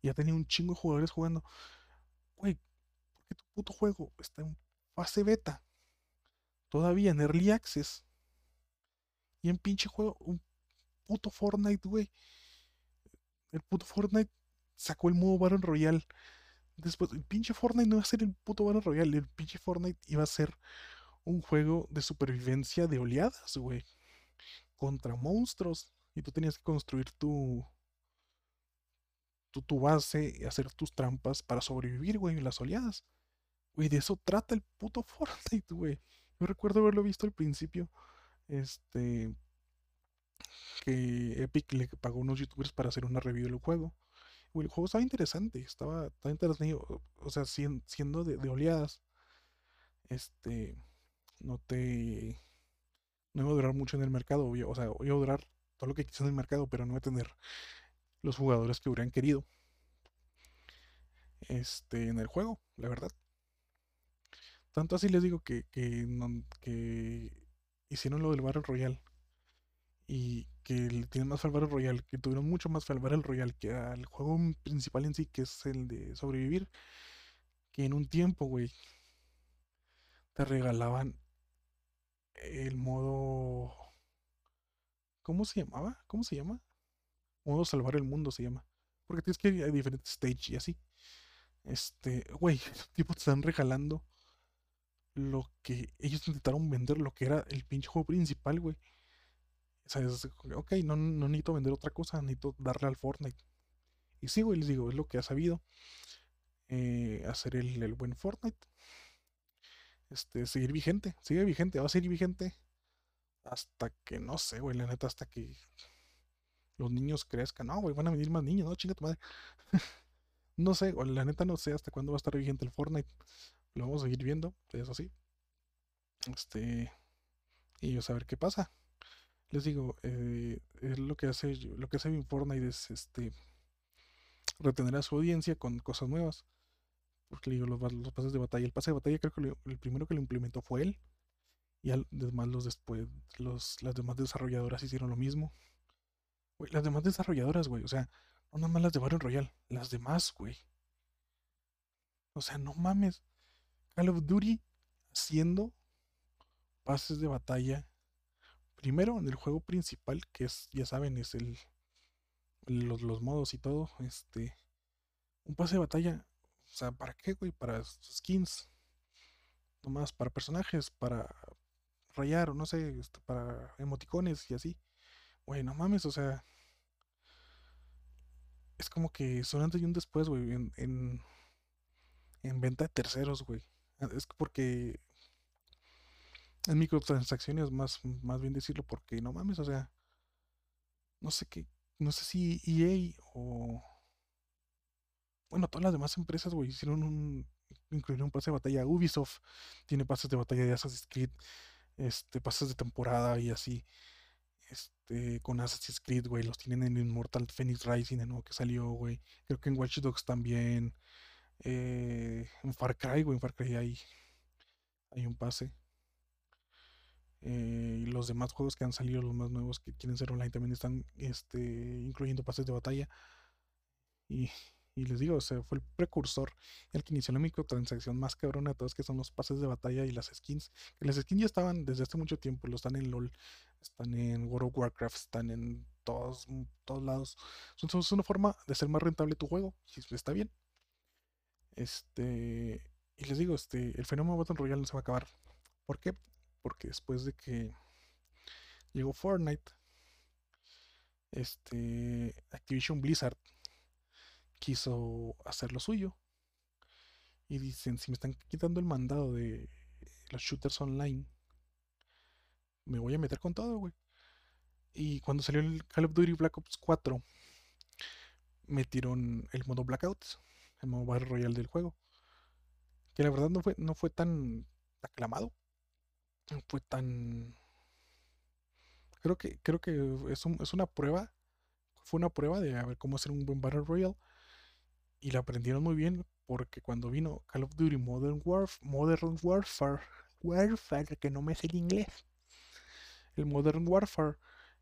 Y ya tenía un chingo de jugadores jugando. Güey, ¿por qué tu puto juego está en fase beta? Todavía en Early Access. Y en pinche juego, un puto Fortnite, güey. El puto Fortnite sacó el modo Battle Royale. Después, el pinche Fortnite no iba a ser el puto Battle Royale. El pinche Fortnite iba a ser un juego de supervivencia de oleadas, güey. Contra monstruos. Y tú tenías que construir tu, tu, tu base y hacer tus trampas para sobrevivir, güey, en las oleadas. Güey, de eso trata el puto Fortnite, güey. Yo recuerdo haberlo visto al principio. Este. Que Epic le pagó a unos youtubers para hacer una review del juego. El juego estaba interesante. Estaba, estaba interesante. O sea, siendo de, de oleadas. Este. No te. No iba a durar mucho en el mercado. O sea, iba a durar todo lo que quise en el mercado, pero no iba a tener los jugadores que hubieran querido. Este, en el juego, la verdad. Tanto así les digo que, que, hicieron lo del Battle Royale. Y que tienen más Battle Royale, que tuvieron mucho más Battle Royale que al juego principal en sí, que es el de sobrevivir. Que en un tiempo, güey, te regalaban el modo. ¿Cómo se llamaba? ¿Cómo se llama? Modo salvar el mundo se llama. Porque tienes que ir a diferentes stages y así. Este, güey, tipo te están regalando lo que ellos intentaron vender, lo que era el pinche juego principal, güey. O sea, es, ok, no, no necesito vender otra cosa, necesito darle al Fortnite. Y sí, güey, les digo, es lo que ha sabido eh, hacer el, el, buen Fortnite. Este, seguir vigente, sigue vigente, va a seguir vigente hasta que, no sé, güey, la neta, hasta que los niños crezcan. No, güey, van a venir más niños, no, chinga tu madre. no sé, güey, la neta no sé hasta cuándo va a estar vigente el Fortnite. Lo vamos a seguir viendo, eso sí. Este. Y a ver qué pasa. Les digo, eh, es lo que hace lo que hace Fortnite es este retener a su audiencia con cosas nuevas. Porque digo, los, pases de batalla. El pase de batalla creo que el primero que lo implementó fue él. Y además los después, los, las demás desarrolladoras hicieron lo mismo. las demás desarrolladoras, güey. O sea, no nada más las de Battle Royale. Las demás, güey. O sea, no mames. Call of Duty haciendo pases de batalla. Primero en el juego principal, que es, ya saben, es el los, los modos y todo. Este. Un pase de batalla. O sea, ¿para qué, güey? Para skins. Nomás para personajes, para rayar, o no sé, este, para emoticones y así. Güey, no mames, o sea. Es como que son antes y un después, güey, en, en, en venta de terceros, güey. Es porque en microtransacciones, más, más bien decirlo, porque no mames, o sea, no sé qué, no sé si EA o. Bueno, todas las demás empresas, güey, hicieron un. Incluyeron un pase de batalla. Ubisoft tiene pases de batalla de Assassin's Creed, este, pases de temporada y así. Este, con Assassin's Creed, güey, los tienen en Immortal Phoenix Rising, de nuevo que salió, güey. Creo que en Watch Dogs también. Eh, en Far Cry, güey, en Far Cry hay, hay un pase. Eh, y los demás juegos que han salido, los más nuevos que quieren ser online, también están este, incluyendo pases de batalla. Y, les digo, o sea, fue el precursor, el que inició la microtransacción más cabrona de todas, que son los pases de batalla y las skins. Que las skins ya estaban desde hace mucho tiempo, lo están en LOL, están en World of Warcraft, están en todos, todos lados. Es una forma de ser más rentable tu juego, y está bien. Este, y les digo, este, el fenómeno Battle Royale no se va a acabar. ¿Por qué? Porque después de que llegó Fortnite, este, Activision Blizzard quiso hacer lo suyo. Y dicen, si me están quitando el mandado de los shooters online, me voy a meter con todo, güey. Y cuando salió el Call of Duty Black Ops 4, metieron el modo Blackouts el modo Battle Royale del juego. Que la verdad no fue, no fue tan aclamado. No fue tan. Creo que, creo que es, es una prueba. Fue una prueba de a ver cómo hacer un buen Battle Royale. Y la aprendieron muy bien porque cuando vino Call of Duty Modern Warfare, Modern Warfare, Warfare, que no me sé el inglés. El Modern Warfare,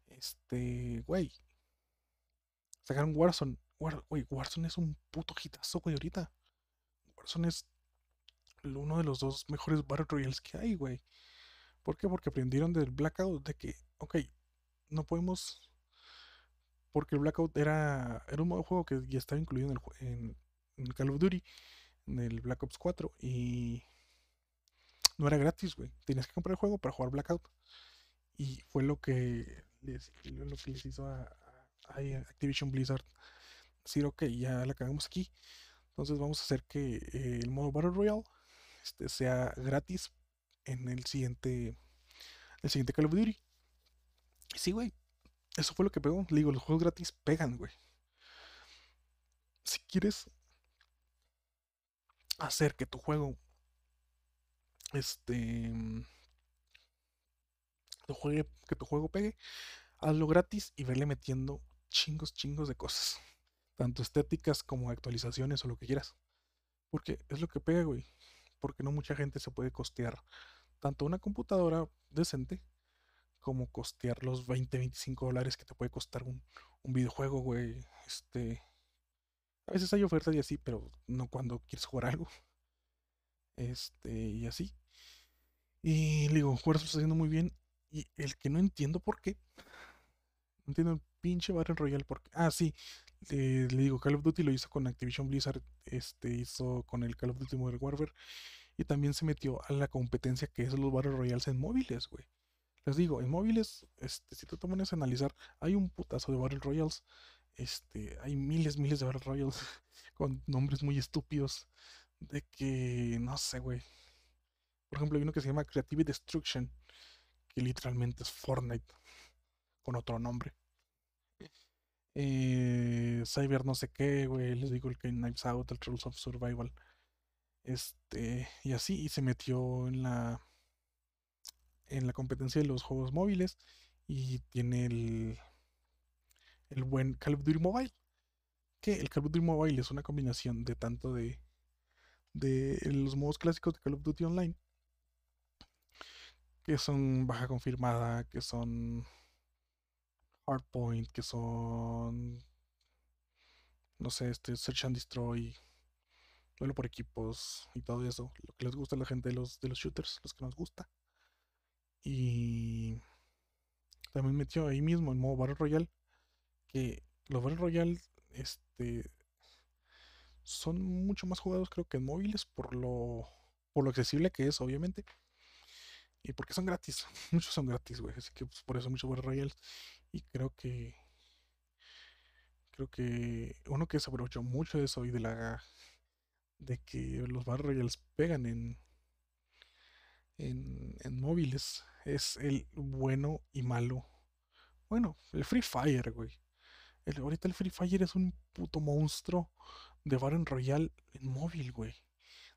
este, güey. Sacaron Warzone Warzone es un puto hitazo, güey, ahorita. Warzone es uno de los dos mejores Battle Royales que hay, güey. ¿Por qué? Porque aprendieron del Blackout de que, ok, no podemos... Porque el Blackout era, era un modo de juego que ya estaba incluido en, en, Call of Duty, en el Black Ops 4, y no era gratis, güey. Tenías que comprar el juego para jugar Blackout. Y fue lo que les, lo que les hizo a Activision Blizzard decir, ok, ya la cagamos aquí. Entonces vamos a hacer que eh, el modo Battle Royale este, sea gratis en el siguiente, el siguiente Call of Duty. Sí, güey, eso fue lo que pegó. Le digo, los juegos gratis pegan, güey. Si quieres hacer que tu juego, este, que tu juego pegue, hazlo gratis y verle metiendo chingos, chingos de cosas. Tanto estéticas como actualizaciones o lo que quieras. Porque es lo que pega, güey. Porque no mucha gente se puede costear tanto una computadora decente como costear los 20, 25 dólares que te puede costar un, un videojuego, güey. Este. A veces hay ofertas y así, pero no cuando quieres jugar algo. Este, y así. Y le digo, Juegos está haciendo muy bien. Y el que no entiendo por qué. No entiendo el pinche Battle Royale porque. Ah, sí. Le, digo, Call of Duty lo hizo con Activision Blizzard. Este hizo con el Call of Duty Modern Warfare. Y también se metió a la competencia que es los Battle Royales en móviles, güey. Les digo, en móviles, este, si te pones a analizar, hay un putazo de Battle Royals. Este, hay miles, miles de Battle Royals con nombres muy estúpidos. De que, no sé, güey. Por ejemplo, hay uno que se llama Creative Destruction, que literalmente es Fortnite con otro nombre. Eh, Cyber no sé qué, güey. Les digo el que Knives Out, el Rules of Survival. Este, y así, y se metió en la en la competencia de los juegos móviles y tiene el, el buen Call of Duty Mobile. Que el Call of Duty Mobile es una combinación de tanto de, de los modos clásicos de Call of Duty Online, que son baja confirmada, que son Hardpoint, que son, no sé, este Search and Destroy, duelo por equipos y todo eso, lo que les gusta a la gente de los, de los shooters, los que nos gusta. Y también metió ahí mismo el modo Battle Royale. Que los Battle Royale este, son mucho más jugados creo que en móviles por lo, por lo accesible que es, obviamente. Y porque son gratis. Muchos son gratis, güey. Así que pues, por eso muchos Battle Royale. Y creo que... Creo que uno que se aprovechó mucho de eso y de la... De que los Battle Royales pegan en, en, en móviles es el bueno y malo. Bueno, el Free Fire, güey. Ahorita el Free Fire es un puto monstruo de Battle Royale en móvil, güey.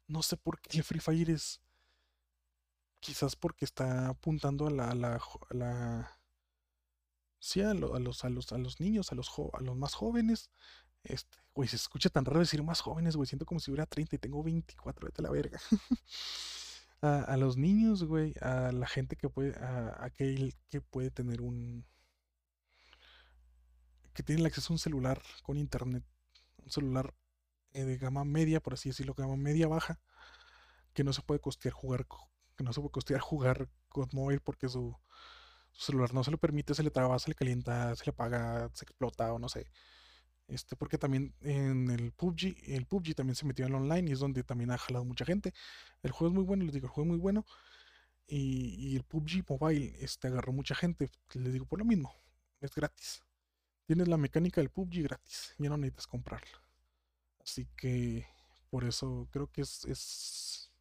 No sé por qué el Free Fire es. Quizás porque está apuntando a la. A la, la sí, a, los, a, los, a los niños, a los, a los más jóvenes. Este, güey, se escucha tan raro decir más jóvenes, güey. Siento como si hubiera 30 y tengo 24, vete a la verga. a, los niños, güey, a la gente que puede, a, aquel que puede tener un, que tiene el acceso a un celular con internet, un celular eh, de gama media, por así decirlo, gama media baja, que no se puede costear jugar, que no se puede costear jugar con móvil porque su, su celular no se lo permite, se le traba, se le calienta, se le apaga, se explota o no sé. Este, porque también en el PUBG, el PUBG también se metió el online y es donde también ha jalado mucha gente. El juego es muy bueno, les digo, el juego es muy bueno. Y, el PUBG Mobile este, agarró mucha gente, les digo por lo mismo, es gratis. Tienes la mecánica del PUBG gratis, ya no necesitas comprarla. Así que por eso creo que es, es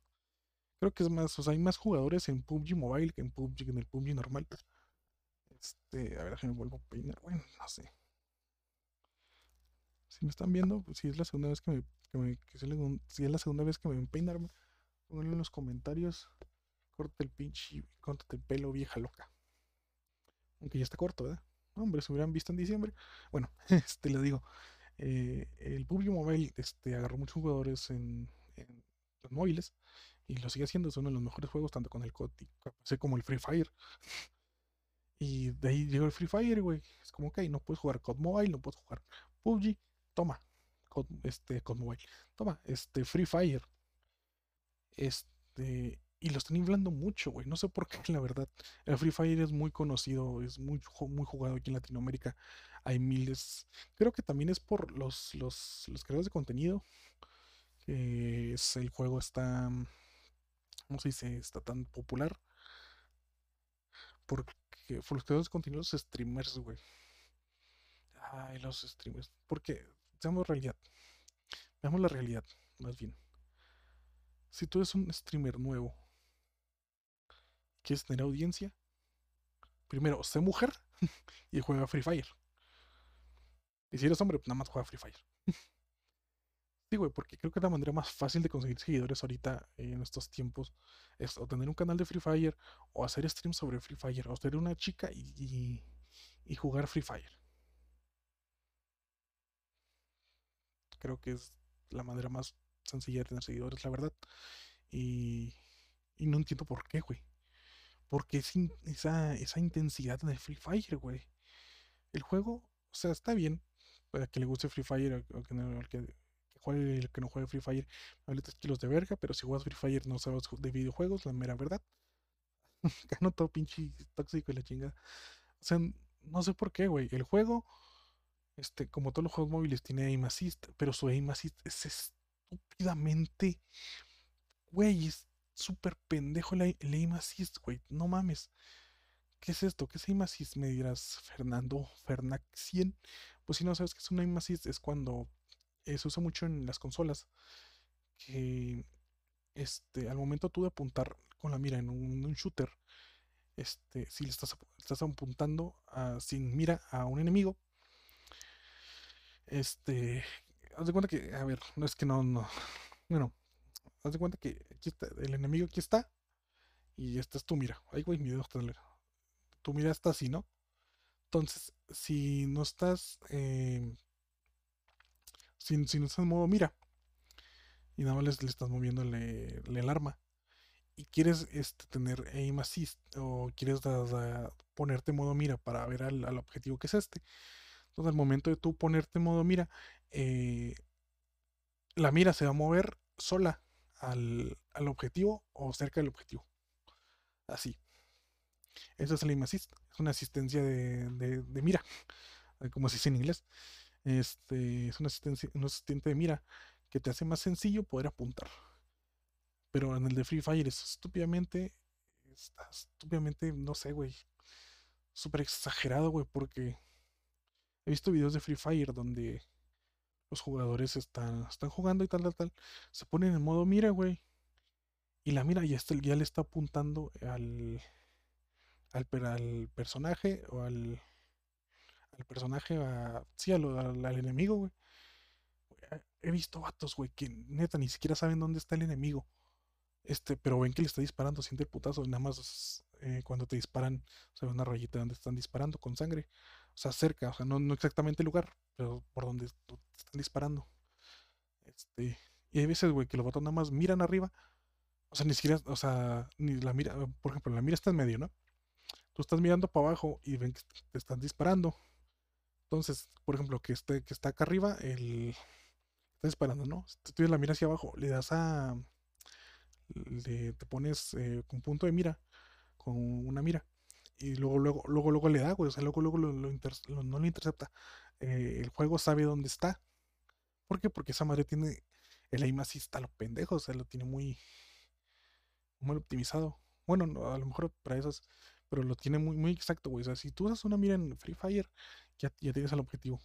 creo que es más, o sea, hay más jugadores en PUBG Mobile que en PUBG en el PUBG normal. Este, a ver, déjame vuelvo a peinar, bueno, no sé. Si me están viendo, pues, si es la segunda vez que me, que me si es la segunda vez que me peinarme, pónganlo en los comentarios. Corte el pinche, córtate el pelo, vieja loca. Aunque ya está corto, ¿verdad? hombre, se hubieran visto en diciembre. Bueno, este les digo, eh, el PUBG Mobile este, agarró muchos jugadores en, los móviles y lo sigue haciendo. Es uno de los mejores juegos, tanto con el COD como el Free Fire. Y de ahí llegó el Free Fire, güey. Es como, ok, no puedes jugar COD Mobile, no puedes jugar PUBG, toma, este, con mobile, toma, este, Free Fire, este, y lo están inflando mucho, güey, no sé por qué, la verdad, el Free Fire es muy conocido, es muy, muy jugado aquí en Latinoamérica, hay miles, creo que también es por los, los, los creadores de contenido, que es, el juego está, ¿cómo se dice? Está tan popular, porque por los creadores de contenido, los streamers, güey. Ay, los streamers. Porque seamos realidad. Veamos la realidad, más bien. Si tú eres un streamer nuevo, quieres tener audiencia, primero, sé mujer y juega Free Fire. Y si eres hombre, pues nada más juega Free Fire. sí, güey, porque creo que la manera más fácil de conseguir seguidores ahorita en estos tiempos es o tener un canal de Free Fire o hacer streams sobre Free Fire o ser una chica y, y jugar Free Fire. Creo que es la manera más sencilla de tener seguidores, la verdad. Y, no entiendo por qué, güey. Porque esa, esa intensidad de Free Fire, güey. El juego, o sea, está bien. Para que le guste Free Fire, o que, no, que, juegue el que no juegue Free Fire, vale 3 kilos de verga, pero si juegas Free Fire no sabes de videojuegos, la mera verdad. Gano todo pinche tóxico y la chingada. O sea, no sé por qué, güey. El juego, este, como todos los juegos móviles, tiene aim assist, pero su aim assist es estúpidamente, güey, es súper pendejo el, aim assist, güey. No mames. ¿Qué es esto? ¿Qué es aim assist? Me dirás, Fernando Fernaxien. Pues si no sabes qué es un aim assist, es cuando eh, se usa mucho en las consolas. Que este, al momento tú de apuntar con la mira en un shooter, este, si le estás, estás apuntando sin mira a un enemigo, este, haz de cuenta que, a ver, no es que no, no, bueno, haz de cuenta que aquí está, el enemigo aquí está, y esta es tu mira, ay güey, mi dedo está, tu mira está así, ¿no? Entonces, si no estás, eh, si, no estás en modo mira, y nada más le, estás moviendo el arma, y quieres este, tener aim assist o quieres ponerte modo mira para ver al, objetivo que es este. Entonces al momento de tú ponerte modo mira, eh, la mira se va a mover sola al, objetivo o cerca del objetivo. Así. Eso es el aim. Es una asistencia de, mira, como se dice en inglés. Este, es una asistencia, un asistente de mira que te hace más sencillo poder apuntar. Pero en el de Free Fire es estúpidamente. Estúpidamente, no sé, güey. Súper exagerado, güey, porque he visto videos de Free Fire donde los jugadores están, están jugando y tal, tal, tal. Se ponen en modo mira, güey. Y la mira ya, ya le está apuntando al, al, al personaje o al, al personaje, a, sí, al, enemigo, güey. He visto vatos, güey, que neta ni siquiera saben dónde está el enemigo. Este, pero ven que le está disparando, siente el putazo, nada más eh, cuando te disparan, se ve una rayita donde están disparando con sangre. O sea, cerca, o sea, no, no exactamente el lugar, pero por donde te están disparando. Este, y hay veces, güey, que los botones nada más miran arriba. O sea, ni siquiera, o sea, ni la mira, por ejemplo, la mira está en medio, ¿no? Tú estás mirando para abajo y ven que te están disparando. Entonces, por ejemplo, que este, que está acá arriba, el está disparando, ¿no? Si tú tienes la mira hacia abajo, le das a le, te pones eh, con punto de mira, con una mira, y luego, luego, luego, luego le da, güey, o sea, luego, luego lo, no lo intercepta. Eh, el juego sabe dónde está. ¿Por qué? Porque esa madre tiene el aim assist a lo pendejo, o sea, lo tiene muy, muy optimizado. Bueno, a lo mejor para esas, pero lo tiene muy, muy exacto, güey. O sea, si tú usas una mira en Free Fire, ya, ya tienes el objetivo.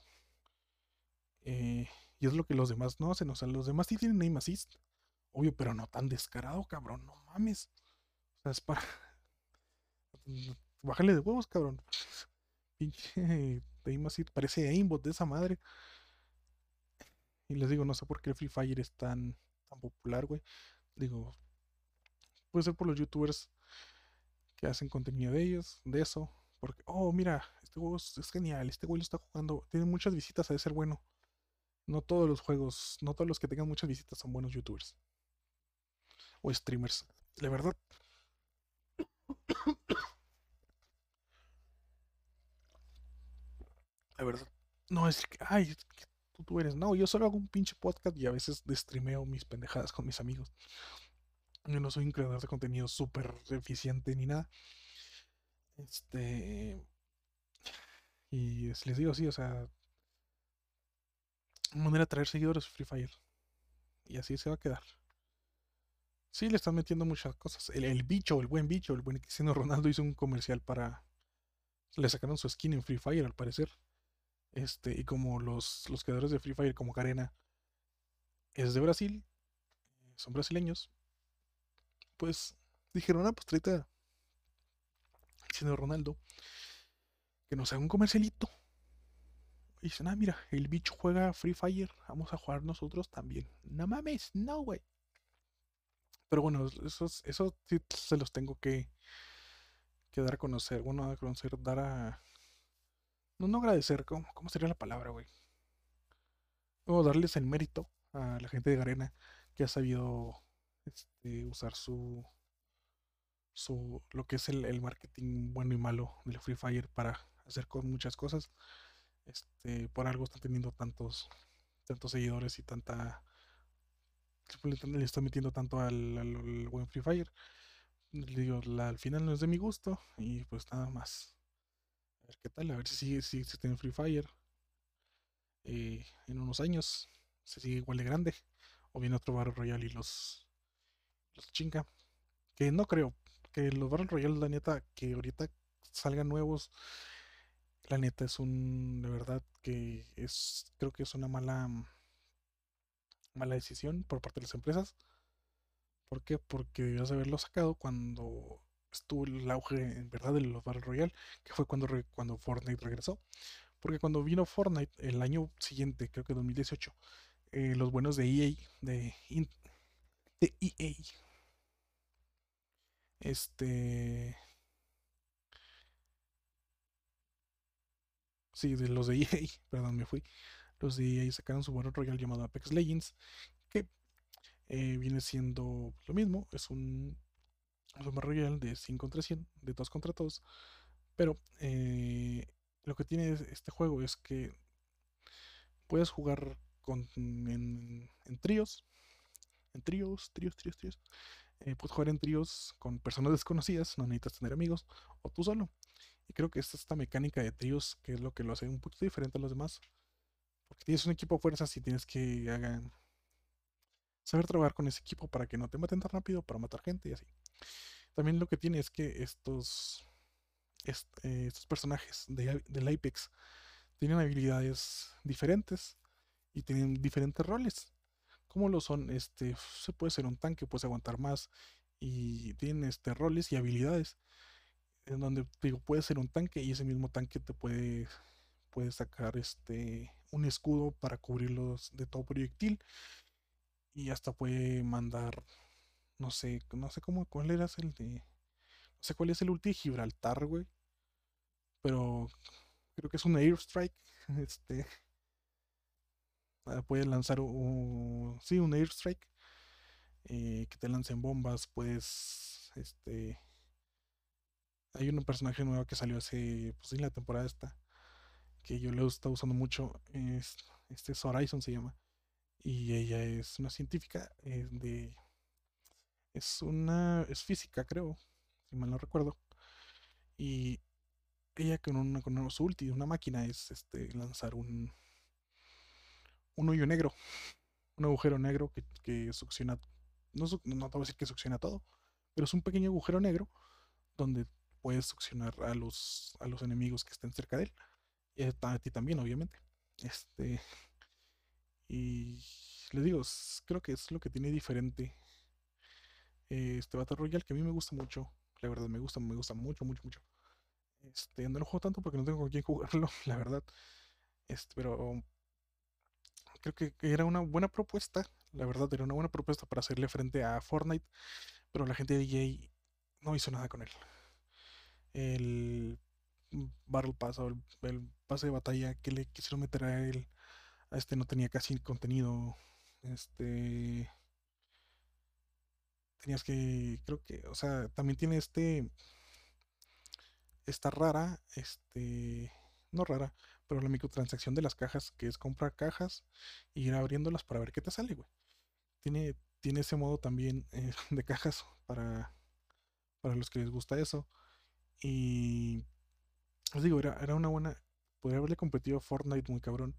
Eh, y es lo que los demás no hacen. O sea, los demás sí tienen aim assist. Obvio, pero no tan descarado, cabrón. No mames. O sea, es para. Bájale de huevos, cabrón. Pinche. Parece aimbot de esa madre. Y les digo, no sé por qué Free Fire es tan, tan popular, güey. Digo, puede ser por los youtubers que hacen contenido de ellos, de eso. Porque, oh, mira, este juego es, genial, este güey lo está jugando, tiene muchas visitas, ha de ser bueno. No todos los juegos, no todos los que tengan muchas visitas son buenos youtubers o streamers. La verdad. La verdad. No es que, ay, tú, tú eres. No, yo solo hago un pinche podcast y a veces streameo mis pendejadas con mis amigos. Yo no soy un creador de contenido súper eficiente ni nada. Este. Y les digo así, o sea. Manera de traer seguidores Free Fire. Y así se va a quedar. Sí, le están metiendo muchas cosas. El, bicho, el buen bicho, el buen Cristiano Ronaldo hizo un comercial para. Le sacaron su skin en Free Fire, al parecer. Este, y como los, los creadores de Free Fire, como Garena, es de Brasil, son brasileños, pues dijeron, ah, pues trata diciendo Ronaldo, que nos haga un comercialito. Y dicen, ah, mira, el bicho juega Free Fire, vamos a jugar nosotros también. No mames, no, güey. Pero bueno, esos, eso sí se los tengo que, que dar a conocer. Bueno, a conocer, dar a. No, no agradecer, ¿cómo, cómo sería la palabra, güey? O darles el mérito a la gente de Garena que ha sabido este, usar su, su lo que es el, marketing bueno y malo del Free Fire para hacer con muchas cosas. Este, por algo están teniendo tantos tantos seguidores y tanta le está metiendo tanto al, buen Free Fire. Digo, al final no es de mi gusto y pues nada más. Qué tal, a ver si sigue, si Free Fire. Eh, en unos años se sigue igual de grande. O viene otro Battle Royale y los, los chinga. Que no creo. Que los Battle Royale, la neta, que ahorita salgan nuevos. La neta es un. De verdad que es. Creo que es una mala mala decisión por parte de las empresas. ¿Por qué? Porque debías haberlo sacado cuando estuvo el auge en verdad de los Battle Royale, que fue cuando, cuando Fortnite regresó. Porque cuando vino Fortnite el año siguiente, creo que 2018, eh, los buenos de EA, de, EA, este... Sí, de los de EA, perdón, me fui los de ahí sacaron su Battle Royale llamado Apex Legends, que eh, viene siendo lo mismo, es un, Battle Royale de 5 contra 100, de 2 contra todos, pero eh, lo que tiene este juego es que puedes jugar con, en, tríos, en tríos, tríos, tríos, tríos. Eh, puedes jugar en tríos con personas desconocidas, no necesitas tener amigos, o tú solo. Y creo que esta, esta mecánica de tríos, que es lo que lo hace un poquito diferente a los demás, porque tienes un equipo de fuerzas y tienes que saber trabajar con ese equipo para que no te maten tan rápido, para matar gente y así. También lo que tiene es que estos, eh, estos personajes de, del Apex tienen habilidades diferentes y tienen diferentes roles. Como lo son, este, se puede ser un tanque, puedes aguantar más y tienen este, roles y habilidades en donde digo, puede ser un tanque y ese mismo tanque te puede puede sacar este un escudo para cubrirlos de todo proyectil y hasta puede mandar no sé no sé cómo cuál era el de no sé cuál es el ulti de Gibraltar güey pero creo que es un airstrike este ah, puede lanzar un sí un airstrike eh, que te lancen bombas puedes este hay un personaje nuevo que salió hace pues en la temporada esta que yo le está usando mucho, es, este es Horizon se llama, y ella es una científica eh, de... Es una... es física creo, si mal no recuerdo, y ella con una, con su ulti, una máquina, es este lanzar un... un hoyo negro, un agujero negro que, que succiona, no, no te voy a decir que succiona todo, pero es un pequeño agujero negro donde puedes succionar a los, a los enemigos que estén cerca de él y a ti también, obviamente. Este. Y les digo, creo que es lo que tiene diferente este Battle Royale, que a mí me gusta mucho. La verdad, me gusta, me gusta mucho, mucho, mucho. Este, no lo juego tanto porque no tengo con quién jugarlo, la verdad. Este, pero creo que era una buena propuesta. La verdad, era una buena propuesta para hacerle frente a Fortnite. Pero la gente de EA no hizo nada con él. El Battle Pass o el, pase de batalla que le quisieron meter a él, a este no tenía casi contenido. Este. Tenías que. Creo que. O sea, también tiene este. Esta rara. Este. No rara. Pero la microtransacción de las cajas. Que es comprar cajas. Y ir abriéndolas para ver qué te sale, güey. Tiene. Tiene ese modo también eh, de cajas para. Para los que les gusta eso. Y os digo, era, era una buena. Podría haberle competido a Fortnite muy cabrón.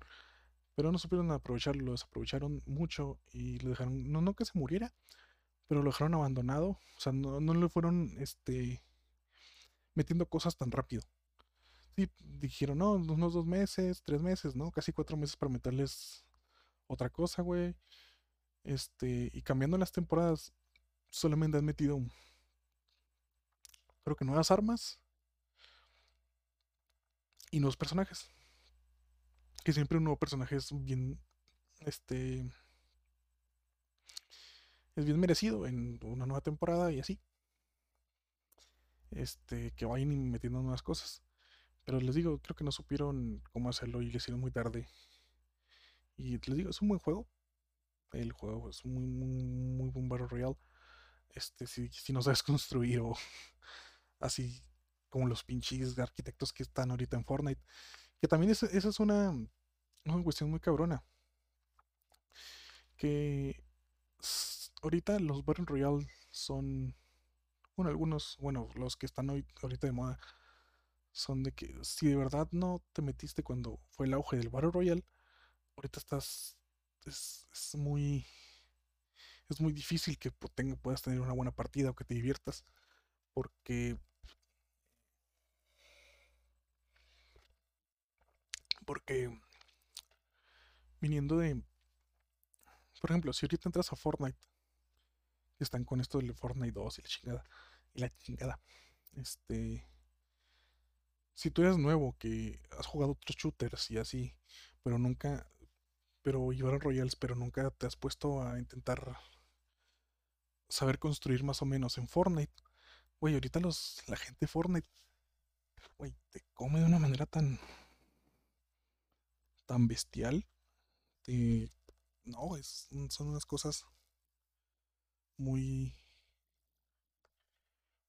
Pero no supieron aprovecharlo, lo desaprovecharon mucho y le dejaron. No, no que se muriera, pero lo dejaron abandonado. O sea, no, no le fueron este metiendo cosas tan rápido. sí, dijeron, no, unos dos meses, tres meses, ¿no? Casi cuatro meses para meterles otra cosa, güey. Este, y cambiando las temporadas, solamente han metido, creo que nuevas armas y nuevos personajes. Que siempre un nuevo personaje es bien, este, es bien merecido en una nueva temporada y así. Este, que vayan metiendo nuevas cosas. Pero les digo, creo que no supieron cómo hacerlo y le hicieron muy tarde. Y les digo, es un buen juego. El juego es muy, muy, muy buen Battle Royale. Este, si, si no sabes construir o así como los pinches arquitectos que están ahorita en Fortnite. Que también esa es una, una cuestión muy cabrona. Que ahorita los Battle Royale son, bueno, algunos, bueno, los que están hoy, ahorita de moda, son de que si de verdad no te metiste cuando fue el auge del Battle Royale, ahorita estás, es, es muy, es muy difícil que puedas tener una buena partida o que te diviertas, porque porque viniendo de, por ejemplo, si ahorita entras a Fortnite, están con esto del Fortnite 2 y la chingada, y la chingada, este, si tú eres nuevo, que has jugado otros shooters y así, pero nunca, pero llevaron Royals, pero nunca te has puesto a intentar saber construir más o menos en Fortnite. Güey, ahorita los, la gente de Fortnite, güey, te come de una manera tan, tan bestial. no, es, son unas cosas muy,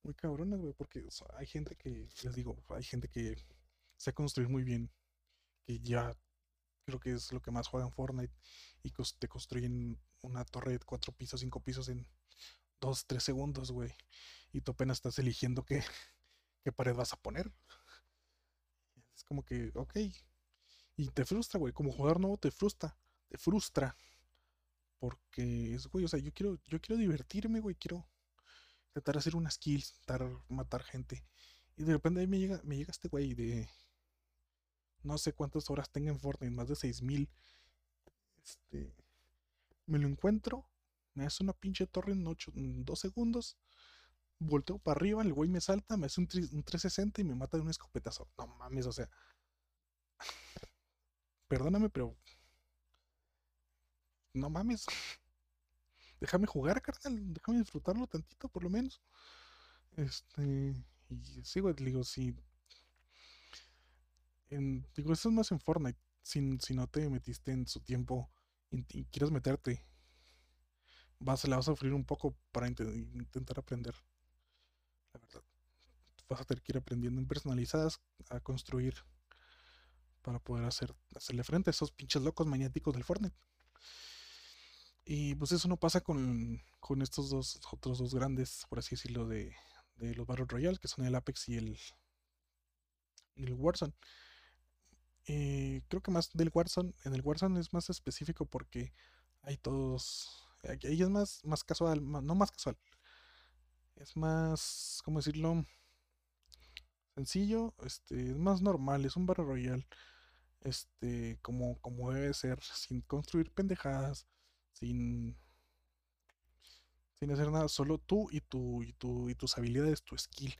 muy cabronas, güey, porque hay gente que, les digo, hay gente que sabe construir muy bien, que ya creo que es lo que más juega en Fortnite y te construyen una torre de cuatro pisos, cinco pisos en dos, tres segundos, güey. Y tú apenas estás eligiendo qué, qué pared vas a poner. Es como que, ok. Y te frustra, güey. Como jugador nuevo te frustra. Te frustra. Porque es, güey, o sea, yo quiero, yo quiero divertirme, güey. Quiero tratar de hacer unas kills, tratar matar gente. Y de repente ahí me llega, me llega este güey de no sé cuántas horas tenga en Fortnite, más de 6000. Este, me lo encuentro, me hace una pinche torre en, 8, 2 segundos, volteo para arriba, el güey me salta, me hace un, 360 y me mata de un escopetazo. No mames, o sea, perdóname, pero no mames. Déjame jugar, carnal, déjame disfrutarlo tantito, por lo menos. Este, y güey, digo, si digo, eso es más en Fortnite. Si, si no te metiste en su tiempo y, quieres meterte, vas, la vas a sufrir un poco para intentar aprender. La verdad. Vas a tener que ir aprendiendo en personalizadas a construir para poder hacer, hacerle frente a esos pinches locos magnéticos del Fortnite. Y pues eso no pasa con, con estos dos otros dos grandes, por así decirlo, de, de los Battle Royale, que son el Apex y el, el Warzone. Eh, creo que más del Warzone, en el Warzone es más específico porque hay todos, ahí es más, más casual, no más casual, es más, ¿cómo decirlo? Sencillo, este, es más normal, es un barrio royal, este, como, como debe ser, sin construir pendejadas, sin, sin hacer nada, solo tú y tu, y tu, y tus habilidades, tu skill,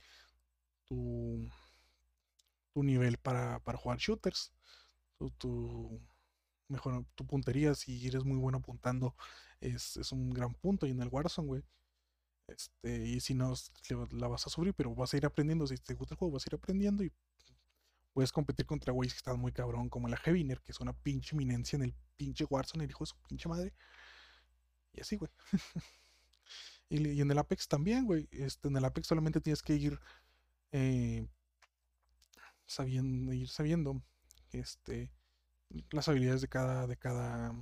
tu tu nivel para, jugar shooters. Tu, mejor, tu puntería, si eres muy bueno apuntando, es, un gran punto. Y en el Warzone, güey. Este, y si no, la vas a sufrir, pero vas a ir aprendiendo. Si te gusta el juego, vas a ir aprendiendo y puedes competir contra güeyes que están muy cabrón, como la Heaviner, que es una pinche eminencia en el pinche Warzone, el hijo de su pinche madre. Y así, güey. y, en el Apex también, güey. Este, en el Apex solamente tienes que ir eh, sabiendo, ir sabiendo este, las habilidades de cada, de cada,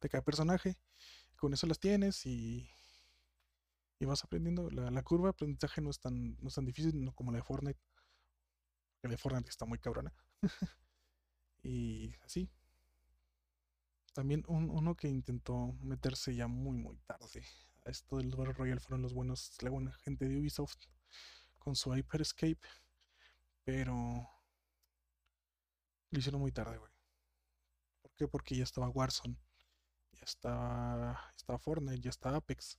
de cada personaje. Con eso las tienes y, y vas aprendiendo. La, curva de aprendizaje no es tan, no es tan difícil como la de Fortnite. La de Fortnite está muy cabrona. y así. También uno que intentó meterse ya muy muy tarde a esto del Battle Royale fueron los buenos, la buena gente de Ubisoft con su Hyper Escape pero lo hicieron muy tarde, güey. ¿Por qué? Porque ya estaba Warzone, ya estaba, estaba Fortnite, ya está Apex.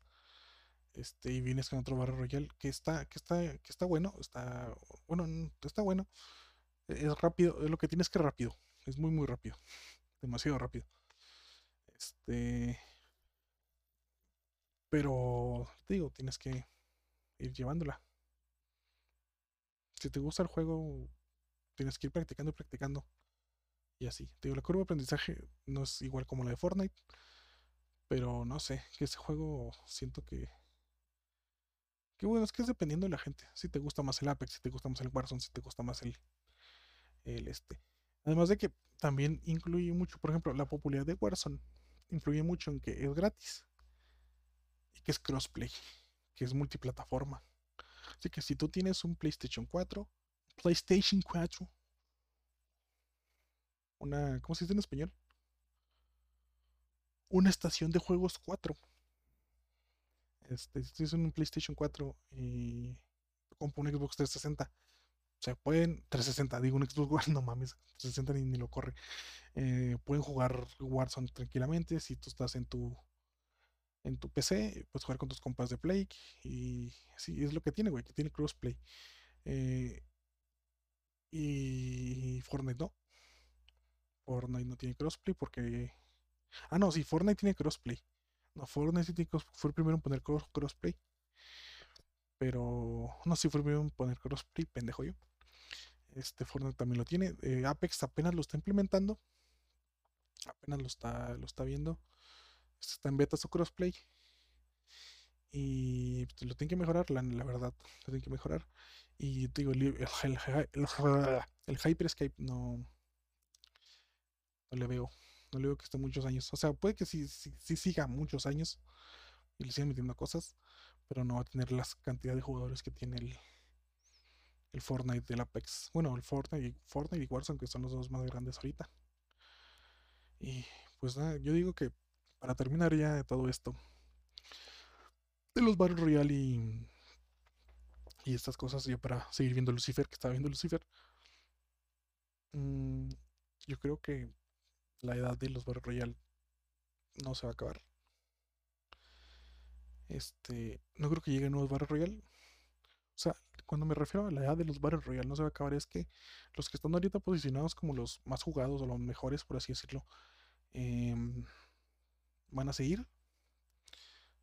Este, y vienes con otro Battle Royale que está, que está, que está bueno, está, bueno, está bueno. Es rápido, es lo que tienes que rápido. Es muy, muy rápido. Demasiado rápido. Este. Pero, te digo, tienes que ir llevándola. Si te gusta el juego, tienes que ir practicando y practicando. Y así. Te digo, la curva de aprendizaje no es igual como la de Fortnite. Pero no sé, que ese juego siento que. Que bueno, es que es dependiendo de la gente. Si te gusta más el Apex, si te gusta más el Warzone, si te gusta más el. El este. Además de que también incluye mucho, por ejemplo, la popularidad de Warzone influye mucho en que es gratis y que es crossplay, que es multiplataforma. Así que si tú tienes un PlayStation 4, PlayStation 4, una, ¿cómo se dice en español? Una estación de juegos 4. Este, si tienes un PlayStation 4 y compras un Xbox 360, o sea, pueden 360, digo un Xbox One, no mames, 360 ni, ni lo corre. Eh, pueden jugar Warzone tranquilamente si tú estás en tu en tu PC, puedes jugar con tus compas de Play y sí, es lo que tiene, güey, que tiene crossplay. Eh, y Fortnite no. Fortnite no tiene crossplay porque... Ah, no, sí, Fortnite tiene crossplay. No, Fortnite sí tiene fue el primero en poner crossplay. Pero no, sí fue el primero en poner crossplay, pendejo yo. Este Fortnite también lo tiene. Eh, Apex apenas lo está implementando. Apenas lo está, lo está viendo. Este está en beta su crossplay. Y pues, lo tienen que mejorar, la, verdad. Lo tienen que mejorar. Y digo, el, el, el, Hyperscape no, no le veo. No le veo que esté muchos años. O sea, puede que sí, sí, siga muchos años y le sigan metiendo cosas, pero no va a tener la cantidad de jugadores que tiene el, el Fortnite del Apex. Bueno, el Fortnite y, Fortnite y Warzone, que son los dos más grandes ahorita. Y pues nada, yo digo que para terminar ya de todo esto, de los Battle Royale y, y estas cosas, ya para seguir viendo Lucifer, que estaba viendo Lucifer, mm, yo creo que la edad de los Battle Royale no se va a acabar. Este, no creo que lleguen nuevos Battle Royale. O sea, cuando me refiero a la edad de los Battle Royale no se va a acabar, es que los que están ahorita posicionados como los más jugados o los mejores, por así decirlo, em, van a seguir.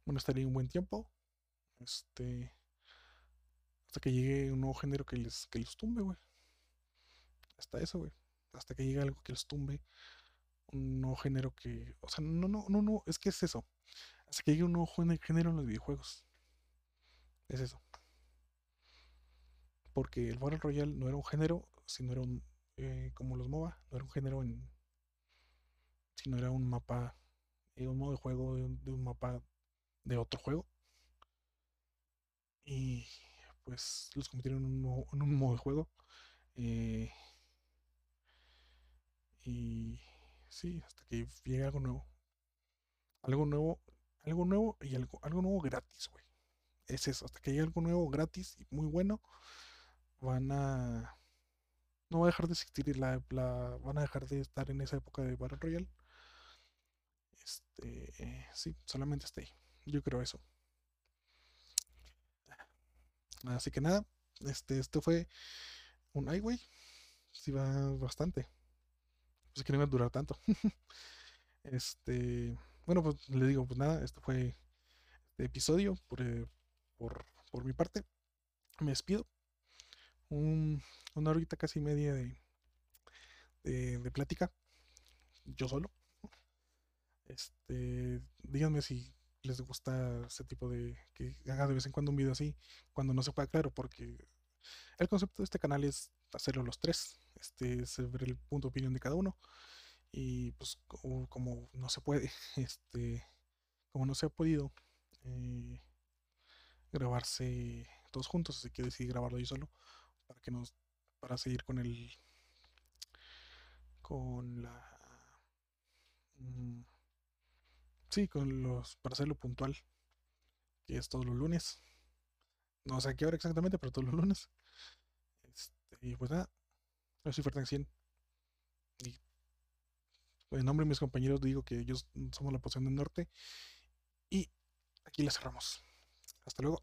Van a estar ahí un buen tiempo. Este. Hasta que llegue un nuevo género que les, que los tumbe, güey. Hasta eso, güey. Hasta que llegue algo que los tumbe. Un nuevo género que. O sea, no, no, no, no. Es que es eso. Hasta que llegue un nuevo género en los videojuegos. Es eso porque el Battle Royale no era un género, sino era un, eh, como los MOBA, no era un género en, sino era un mapa, eh, un modo de juego de un, mapa de otro juego. Y pues los convirtieron en un, modo de juego. Eh, y sí, hasta que llegue algo nuevo. Algo nuevo, algo nuevo y algo, algo nuevo gratis, güey. Es eso, hasta que llegue algo nuevo gratis y muy bueno van a no va a dejar de existir la, la, van a dejar de estar en esa época de Battle Royale. Este sí solamente está ahí. Yo creo eso. Así que nada este esto fue un highway sí va bastante. Pues que no iba a durar tanto. Este bueno pues le digo pues nada esto fue este episodio por, eh, por, por mi parte me despido una horita casi media de, de, plática, yo solo. Este, díganme si les gusta ese tipo de que haga de vez en cuando un video así, cuando no se pueda, claro, porque el concepto de este canal es hacerlo los tres, este, es ver el punto de opinión de cada uno. Y pues como, no se puede, este, como no se ha podido eh, grabarse todos juntos, así que decidí grabarlo yo solo para que nos para seguir con el con la mm, sí con los para hacerlo puntual que es todos los lunes. No sé a qué hora exactamente pero todos los lunes. Este, y pues nada yo soy Fertan 100 Y en nombre de mis compañeros digo que ellos somos la posición del norte. Y aquí la cerramos. Hasta luego.